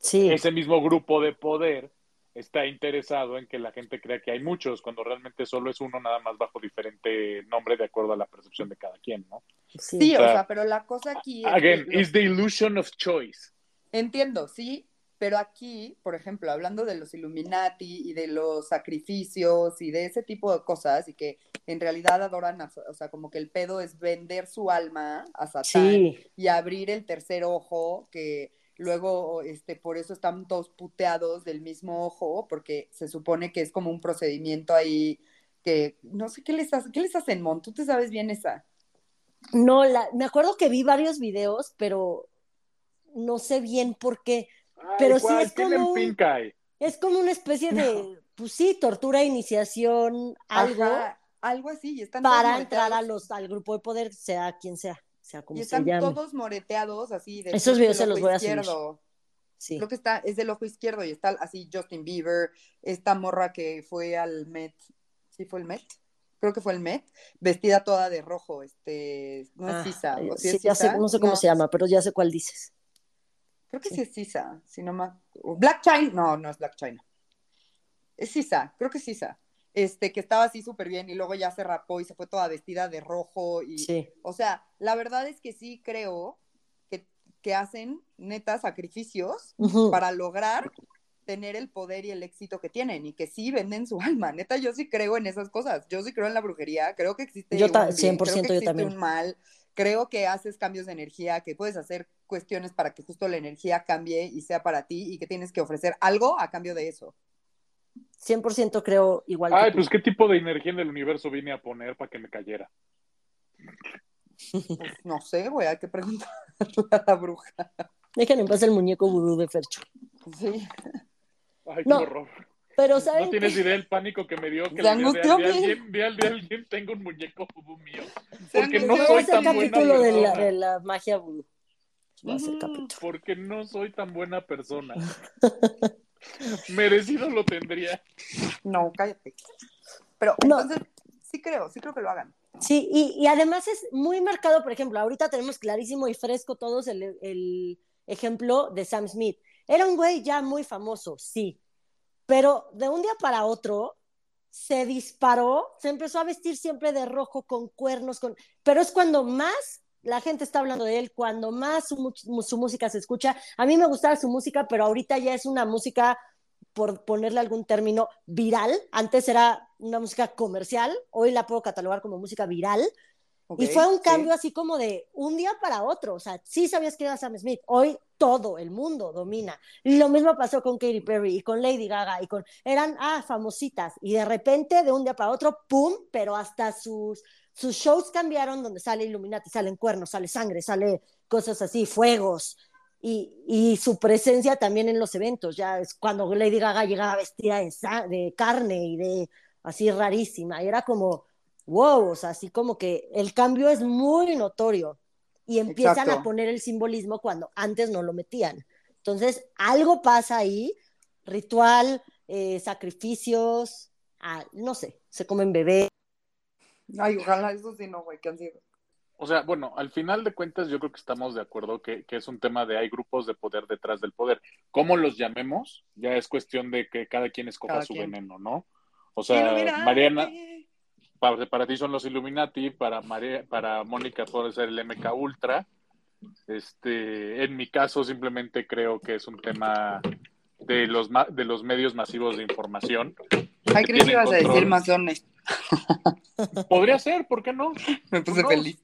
Speaker 2: Sí.
Speaker 1: ese mismo grupo de poder está interesado en que la gente crea que hay muchos, cuando realmente solo es uno, nada más bajo diferente nombre de acuerdo a la percepción de cada quien, ¿no?
Speaker 2: sí.
Speaker 3: O
Speaker 1: O sea,
Speaker 3: pero la cosa aquí es
Speaker 1: Again, is the illusion of choice.
Speaker 3: Entiendo, sí, pero aquí, por ejemplo, hablando de los Illuminati y de los sacrificios y de ese tipo de cosas y que en realidad adoran, a- o sea, como que el pedo es vender su alma a Satán
Speaker 2: Sí.
Speaker 3: y abrir el tercer ojo, que luego, este, por eso están todos puteados del mismo ojo, porque se supone que es como un procedimiento ahí que, no sé, ¿qué les, hace- qué les hacen, Mon? ¿Tú te sabes bien esa?
Speaker 2: No, la, me acuerdo que vi varios videos, pero no sé bien por qué.
Speaker 1: Ay,
Speaker 2: Pero sí es como un-
Speaker 1: pink eye.
Speaker 2: Es como una especie de, pues sí, tortura, iniciación, algo
Speaker 3: Ajá, algo así, y están
Speaker 2: para entrar a los, al grupo de poder, sea quien sea, sea como
Speaker 3: Y
Speaker 2: se
Speaker 3: están
Speaker 2: llame.
Speaker 3: todos moreteados así. De
Speaker 2: Esos videos se
Speaker 3: ojo
Speaker 2: los voy a subir.
Speaker 3: izquierdo.
Speaker 2: Sí.
Speaker 3: Creo que está, es del ojo izquierdo y está así Justin Bieber, esta morra que fue al Met, ¿sí fue el Met? Creo que fue el Met, vestida toda de rojo, este, no
Speaker 2: Ah,
Speaker 3: es Sisa, ¿o sí
Speaker 2: sí,
Speaker 3: es
Speaker 2: ya sé,
Speaker 3: Sisa?
Speaker 2: no sé cómo
Speaker 3: No,
Speaker 2: se llama, pero ya sé cuál dices.
Speaker 3: Creo que sí es Sisa, si no me... Black China, no, no es Black China. Es Sisa, creo que es Sisa. Este, que estaba así súper bien y luego ya se rapó y se fue toda vestida de rojo y...
Speaker 2: Sí.
Speaker 3: O sea, la verdad es que sí creo que, que hacen neta sacrificios para lograr tener el poder y el éxito que tienen y que sí venden su alma. Neta, yo sí creo en esas cosas. Yo sí creo en la brujería. Creo que existe
Speaker 2: Yo
Speaker 3: un bien,
Speaker 2: 100%
Speaker 3: creo que
Speaker 2: yo también.
Speaker 3: un mal. Creo que haces cambios de energía, que puedes hacer cuestiones para que justo la energía cambie y sea para ti y que tienes que ofrecer algo a cambio de eso.
Speaker 2: 100% creo igual
Speaker 1: Ay,
Speaker 2: que tú.
Speaker 1: pues qué tipo de energía en el universo vine a poner para que me cayera.
Speaker 3: Pues, no sé, güey, hay que preguntarle a la bruja.
Speaker 2: Dejen en paz el muñeco vudú de Fercho.
Speaker 3: Sí.
Speaker 1: Ay, qué
Speaker 2: No,
Speaker 1: horror.
Speaker 2: Pero, ¿saben?
Speaker 1: No tienes idea el pánico que me dio que día de,
Speaker 3: angustió
Speaker 1: de
Speaker 3: bien.
Speaker 1: alguien, tengo un muñeco vudú mío. Porque no soy tan buena
Speaker 2: capítulo de la,
Speaker 1: persona.
Speaker 2: de la magia vudú. Va a ser capítulo.
Speaker 1: Porque no soy tan buena persona. Merecido lo tendría.
Speaker 3: No, cállate. Pero
Speaker 2: No.
Speaker 3: entonces, sí creo, sí creo que lo hagan.
Speaker 2: Sí, y, y además es muy marcado, por ejemplo, ahorita tenemos clarísimo y fresco todos el, el ejemplo de Sam Smith. Era un güey ya muy famoso, sí, pero de un día para otro se disparó, se empezó a vestir siempre de rojo con cuernos, con... pero es cuando más la gente está hablando de él, cuando más su, su música se escucha. A mí me gustaba su música, pero ahorita ya es una música, por ponerle algún término, viral. Antes era una música comercial, hoy la puedo catalogar como música viral.
Speaker 3: Ok,
Speaker 2: Y fue un
Speaker 3: sí.
Speaker 2: cambio así como de un día para otro. O sea, sí sabías que era Sam Smith. Hoy todo el mundo domina. Y lo mismo pasó con Katy Perry y con Lady Gaga y con. Eran, ah, famositas. Y de repente, de un día para otro, ¡pum! Pero hasta sus, sus shows cambiaron donde sale Illuminati, salen cuernos, sale sangre, sale cosas así, fuegos. Y, y su presencia también en los eventos. Ya es cuando Lady Gaga llegaba vestida de, de carne y de así rarísima. Y era como wow, o sea, así como que el cambio es muy notorio y empiezan
Speaker 3: Exacto.
Speaker 2: a poner el simbolismo cuando antes no lo metían. Entonces, algo pasa ahí, ritual, eh, sacrificios, ah, no sé, se comen bebés.
Speaker 3: Ay, ojalá eso sí no, güey, que han sido.
Speaker 1: O sea, bueno, al final de cuentas yo creo que estamos de acuerdo que, que es un tema de hay grupos de poder detrás del poder. ¿Cómo los llamemos? Ya es cuestión de que cada quien escoja
Speaker 3: Cada
Speaker 1: su
Speaker 3: quien.
Speaker 1: veneno, ¿no? O sea. Mariana, para, para ti son los Illuminati, para María, para Mónica puede ser el MK Ultra. Este, en mi caso simplemente creo que es un tema de los de los medios masivos de información.
Speaker 3: Ay, creí que ibas a decir masones.
Speaker 1: Podría ser, ¿por qué no?
Speaker 3: Me puse feliz.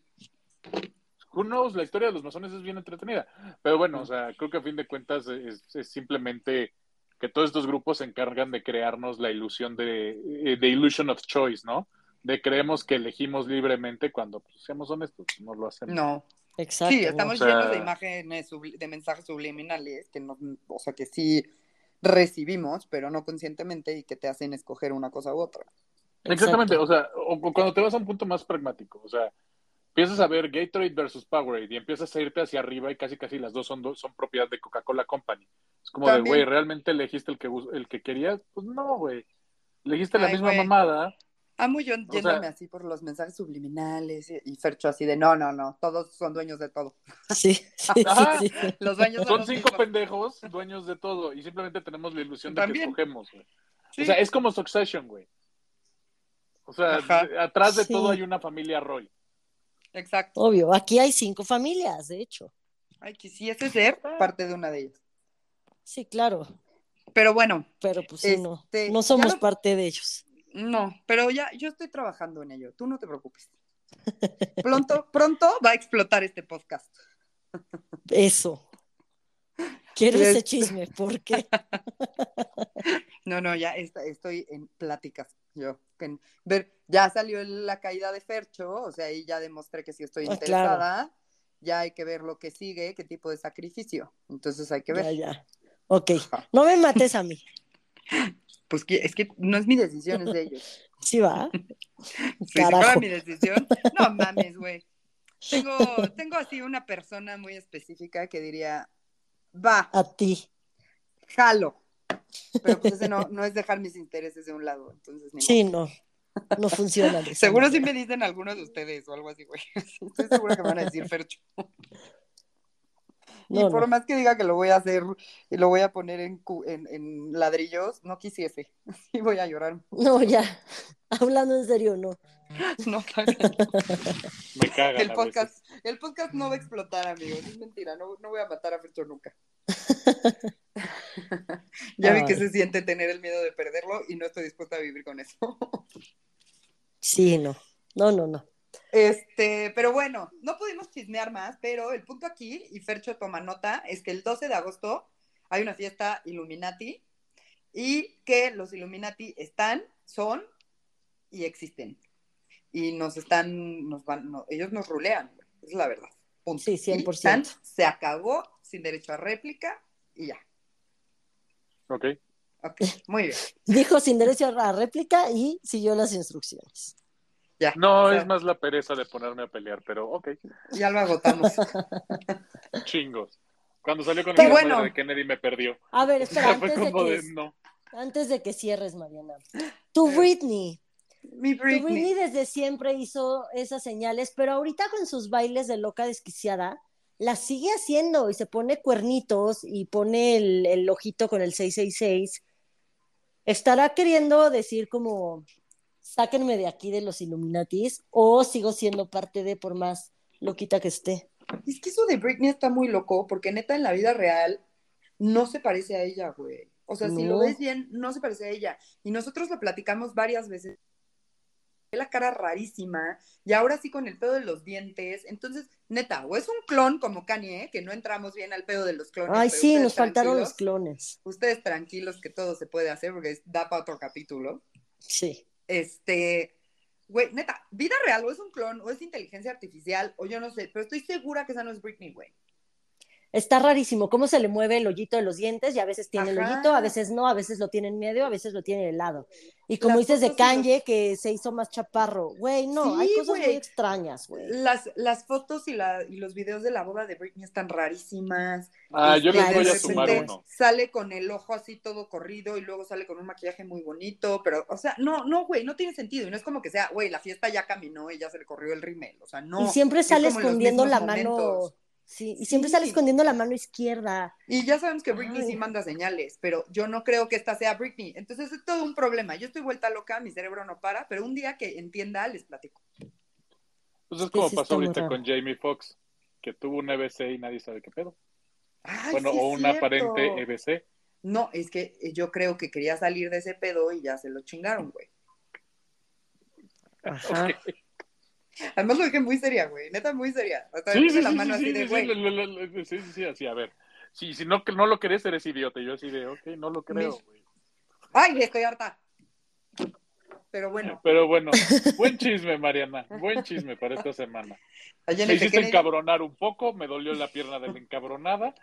Speaker 1: Who knows? La historia de los masones es bien entretenida. Pero bueno, o sea, creo que a fin de cuentas es, es simplemente que todos estos grupos se encargan de crearnos la ilusión de, eh, de illusion of choice, ¿no? De creemos que elegimos libremente cuando, pues, seamos honestos, no lo hacemos.
Speaker 3: No.
Speaker 2: Exacto.
Speaker 3: Sí, estamos
Speaker 1: O sea-
Speaker 3: llenos de imágenes, subli- de mensajes subliminales que no, o sea, que sí recibimos, pero no conscientemente y que te hacen escoger una cosa u otra.
Speaker 1: Exactamente,
Speaker 2: Exacto.
Speaker 1: o sea, o, o cuando te vas a un punto más pragmático, o sea, empiezas a ver Gatorade versus Powerade y empiezas a irte hacia arriba y casi casi las dos son, do- son propiedad de Coca-Cola Company. Es como de, güey, ¿realmente elegiste el que, el que querías? Pues no, güey. Elegiste la misma mamada.
Speaker 3: Amo yo
Speaker 1: sea-
Speaker 3: yéndome así por los mensajes subliminales y, y Fercho así de no, no, no, todos son dueños de todo.
Speaker 2: Sí, sí,
Speaker 1: Ajá.
Speaker 2: sí, sí.
Speaker 3: Los dueños
Speaker 1: Son
Speaker 3: los
Speaker 1: cinco
Speaker 3: mismos.
Speaker 1: pendejos dueños de todo y simplemente tenemos la ilusión de que escogemos, güey.
Speaker 3: Sí.
Speaker 1: O sea, es como Succession, güey. O sea,
Speaker 3: Ajá.
Speaker 1: atrás de
Speaker 2: Sí.
Speaker 1: todo hay una familia Roy.
Speaker 3: Exacto.
Speaker 2: Obvio, aquí hay cinco familias, de hecho.
Speaker 3: Ay, quisiese ser parte de una de ellas.
Speaker 2: Sí, claro,
Speaker 3: Pero bueno,
Speaker 2: pero pues sí, no.
Speaker 3: Este,
Speaker 2: No somos
Speaker 3: lo-
Speaker 2: parte de ellos.
Speaker 3: No, pero ya yo estoy trabajando en ello. Tú no te preocupes. Pronto, pronto va a explotar este podcast.
Speaker 2: Eso. Quiero
Speaker 3: Este-
Speaker 2: ese chisme, ¿por qué?
Speaker 3: No, no, ya está- estoy en pláticas. Yo, en ver, ya salió la caída de Fercho, o sea, ahí ya demostré que sí estoy
Speaker 2: Ah,
Speaker 3: interesada. Ya hay que ver lo que sigue, qué tipo de sacrificio. Entonces hay que ver.
Speaker 2: Ya, ya. Ok, no me mates a mí.
Speaker 3: Pues que, es que no es mi decisión, es de ellos.
Speaker 2: Sí va.
Speaker 3: Si fuera mi decisión, no mames, güey. Tengo, tengo así una persona muy específica que diría, va,
Speaker 2: A ti.
Speaker 3: jalo. Pero pues ese no, no es dejar mis intereses de un lado, entonces ni modo.
Speaker 2: Sí, no. No funciona.
Speaker 3: Seguro sí me dicen algunos de ustedes o algo así, güey. Estoy segura que me van a decir Fercho. Y por
Speaker 2: no.
Speaker 3: más que diga que lo voy a hacer y lo voy a poner en, en, en ladrillos, no quisiese. Sí voy a llorar.
Speaker 2: No, ya. Hablando en serio, no.
Speaker 3: No.
Speaker 1: Me cagan
Speaker 3: el podcast, el podcast no va a explotar, amigos. Es mentira, no, no voy a matar a Fercho nunca. ya vi que se siente tener el miedo de perderlo y no estoy dispuesta a vivir con eso.
Speaker 2: Sí, no. No, no, no.
Speaker 3: Este, pero bueno, no pudimos chismear más, pero el punto aquí, y Fercho toma nota, es que el 12 de agosto hay una fiesta Illuminati y que los Illuminati están, son y existen. Y nos están, nos van, no, ellos nos rulean. es la verdad. Punto.
Speaker 2: Sí,
Speaker 3: Y
Speaker 2: 100%.
Speaker 3: tan, se acabó sin derecho a réplica y ya.
Speaker 1: Ok.
Speaker 3: Ok, muy bien.
Speaker 2: Dijo sin derecho a réplica y siguió las instrucciones.
Speaker 3: Ya.
Speaker 1: No,
Speaker 3: O sea,
Speaker 1: es más la pereza de ponerme a pelear, pero ok,
Speaker 3: Ya lo agotamos.
Speaker 1: chingos. Cuando salió con
Speaker 3: Pero
Speaker 1: el
Speaker 3: bueno.
Speaker 1: de Kennedy me perdió.
Speaker 2: A ver, espera,
Speaker 1: Fue
Speaker 2: antes de, que,
Speaker 1: de, no.
Speaker 2: antes de que cierres, Mariana. Tu Britney.
Speaker 3: Mi
Speaker 2: Tu Britney
Speaker 3: Britney.
Speaker 2: desde siempre hizo esas señales, pero ahorita con sus bailes de loca desquiciada, las sigue haciendo y se pone cuernitos y pone el, el ojito con el 666. ¿Estará queriendo decir como, sáquenme de aquí de los Illuminatis o sigo siendo parte de por más loquita que esté?
Speaker 3: Es que eso de Britney está muy loco, porque neta en la vida real no se parece a ella, güey. O sea, si lo ves bien, no se parece a ella. Y nosotros lo platicamos varias veces. La cara rarísima, y ahora sí con el pedo de los dientes. Entonces, neta, o es un clon como Kanye, que no entramos bien al pedo de los clones.
Speaker 2: Ay, sí, nos faltaron los clones.
Speaker 3: Ustedes tranquilos que todo se puede hacer, porque da para otro capítulo.
Speaker 2: Sí.
Speaker 3: Este, güey, neta, vida real, o es un clon, o es inteligencia artificial, o yo no sé, pero estoy segura que esa no es Britney, güey.
Speaker 2: Está rarísimo cómo se le mueve el hoyito de los dientes y a veces tiene el hoyito, a veces no, a veces lo tiene en medio, a veces lo tiene en el lado. Y como
Speaker 3: Las
Speaker 2: dices de
Speaker 3: y los-
Speaker 2: Kanye, que se hizo más chaparro. Güey, no,
Speaker 3: Sí,
Speaker 2: hay cosas muy extrañas, güey.
Speaker 3: Las, las fotos y, la, y los videos de la boda de Britney están rarísimas.
Speaker 1: Ah, yo
Speaker 3: Este,
Speaker 1: les voy
Speaker 3: de
Speaker 1: a sumar
Speaker 3: repente
Speaker 1: uno.
Speaker 3: Sale con el ojo así todo corrido y luego sale con un maquillaje muy bonito, pero, o sea, no, no, güey, no tiene sentido. Y no es como que sea, güey, la fiesta ya caminó y ya se le corrió el rímel. O sea, no.
Speaker 2: y siempre sale escondiendo la mano. Sí, y siempre
Speaker 3: Sí.
Speaker 2: sale escondiendo la mano izquierda.
Speaker 3: Y ya sabemos que Britney
Speaker 2: Ay.
Speaker 3: sí manda señales, pero yo no creo que esta sea Britney. Entonces es todo un problema. Yo estoy vuelta loca, mi cerebro no para, pero un día que entienda les platico.
Speaker 1: Pues es como
Speaker 2: sí
Speaker 1: pasó ahorita
Speaker 2: raro.
Speaker 1: con Jamie Foxx, que tuvo un EBC y nadie sabe qué pedo.
Speaker 3: Ay,
Speaker 1: bueno,
Speaker 3: sí
Speaker 1: o un aparente EBC.
Speaker 3: No, es que yo creo que quería salir de ese pedo y ya se lo chingaron, güey.
Speaker 2: Ajá.
Speaker 3: Además lo dije muy seria, güey. Neta, muy seria.
Speaker 1: Sí, sí,
Speaker 3: puse la
Speaker 1: sí,
Speaker 3: mano así
Speaker 1: sí,
Speaker 3: de,
Speaker 1: sí,
Speaker 3: güey.
Speaker 1: lo- lo- lo- sí, sí, sí, así, a ver. Si, si no, no lo querés, eres idiota. Yo así de, ok, no lo creo, güey.
Speaker 3: Ay, estoy harta. Pero bueno,
Speaker 1: Pero bueno, buen chisme, Mariana. Buen chisme para esta semana.
Speaker 3: en
Speaker 1: Me hiciste encabronar un poco, me dolió la pierna de la encabronada.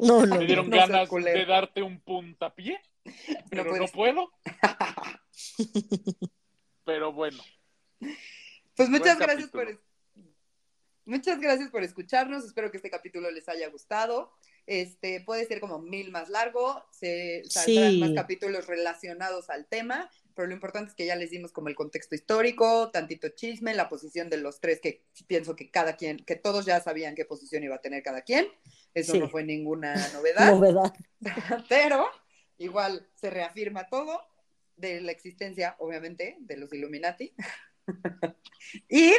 Speaker 2: No, no.
Speaker 1: Me dieron
Speaker 3: No
Speaker 1: ganas de darte un puntapié, pero no, puedo. Pero bueno,
Speaker 3: Pues muchas
Speaker 1: Buen
Speaker 3: gracias por muchas gracias por escucharnos. Espero que este capítulo les haya gustado. Este puede ser como mil más largo, se saldrán
Speaker 2: Sí.
Speaker 3: más capítulos relacionados al tema, pero lo importante es que ya les dimos como el contexto histórico, tantito chisme, la posición de los tres que pienso que cada quien, que todos ya sabían qué posición iba a tener cada quien. Eso
Speaker 2: Sí.
Speaker 3: no fue ninguna novedad.
Speaker 2: Novedad.
Speaker 3: pero igual se reafirma todo de la existencia, obviamente, de los Illuminati. y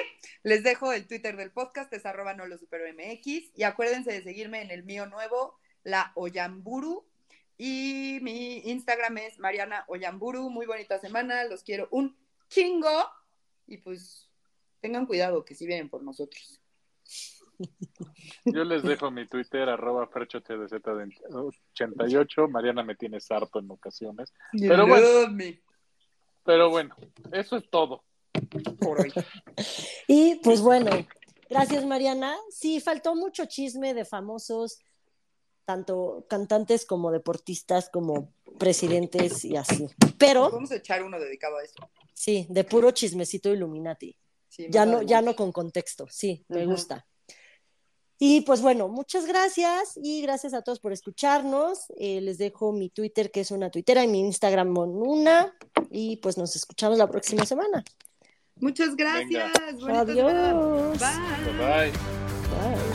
Speaker 3: les dejo el Twitter del podcast, es arroba no lo supero MX, y acuérdense de seguirme en el mío nuevo, la Oyamburu, y mi Instagram es Mariana Oyamburu, muy bonita semana, los quiero un chingo, y pues tengan cuidado que si vienen por nosotros.
Speaker 1: yo les dejo mi Twitter, arroba ferchotdz88. Mariana me tiene sarto en ocasiones. Pero bueno. Pero bueno, eso es todo.
Speaker 3: Por hoy.
Speaker 2: Y pues bueno, gracias Mariana. Sí, faltó mucho chisme de famosos, tanto cantantes como deportistas, como presidentes y así. Pero
Speaker 3: Vamos a echar uno dedicado a eso.
Speaker 2: sí, de puro chismecito Illuminati.
Speaker 3: Sí,
Speaker 2: Ya no, ya no con contexto, sí, me gusta. Y pues bueno, muchas gracias y gracias a todos por escucharnos. Eh, les dejo mi Twitter, que es una tuitera, y mi Instagram, Monuna. Y pues nos escuchamos la próxima semana.
Speaker 3: Muchas gracias.
Speaker 2: Adiós.
Speaker 3: Bye.
Speaker 1: Bye.
Speaker 2: Bye.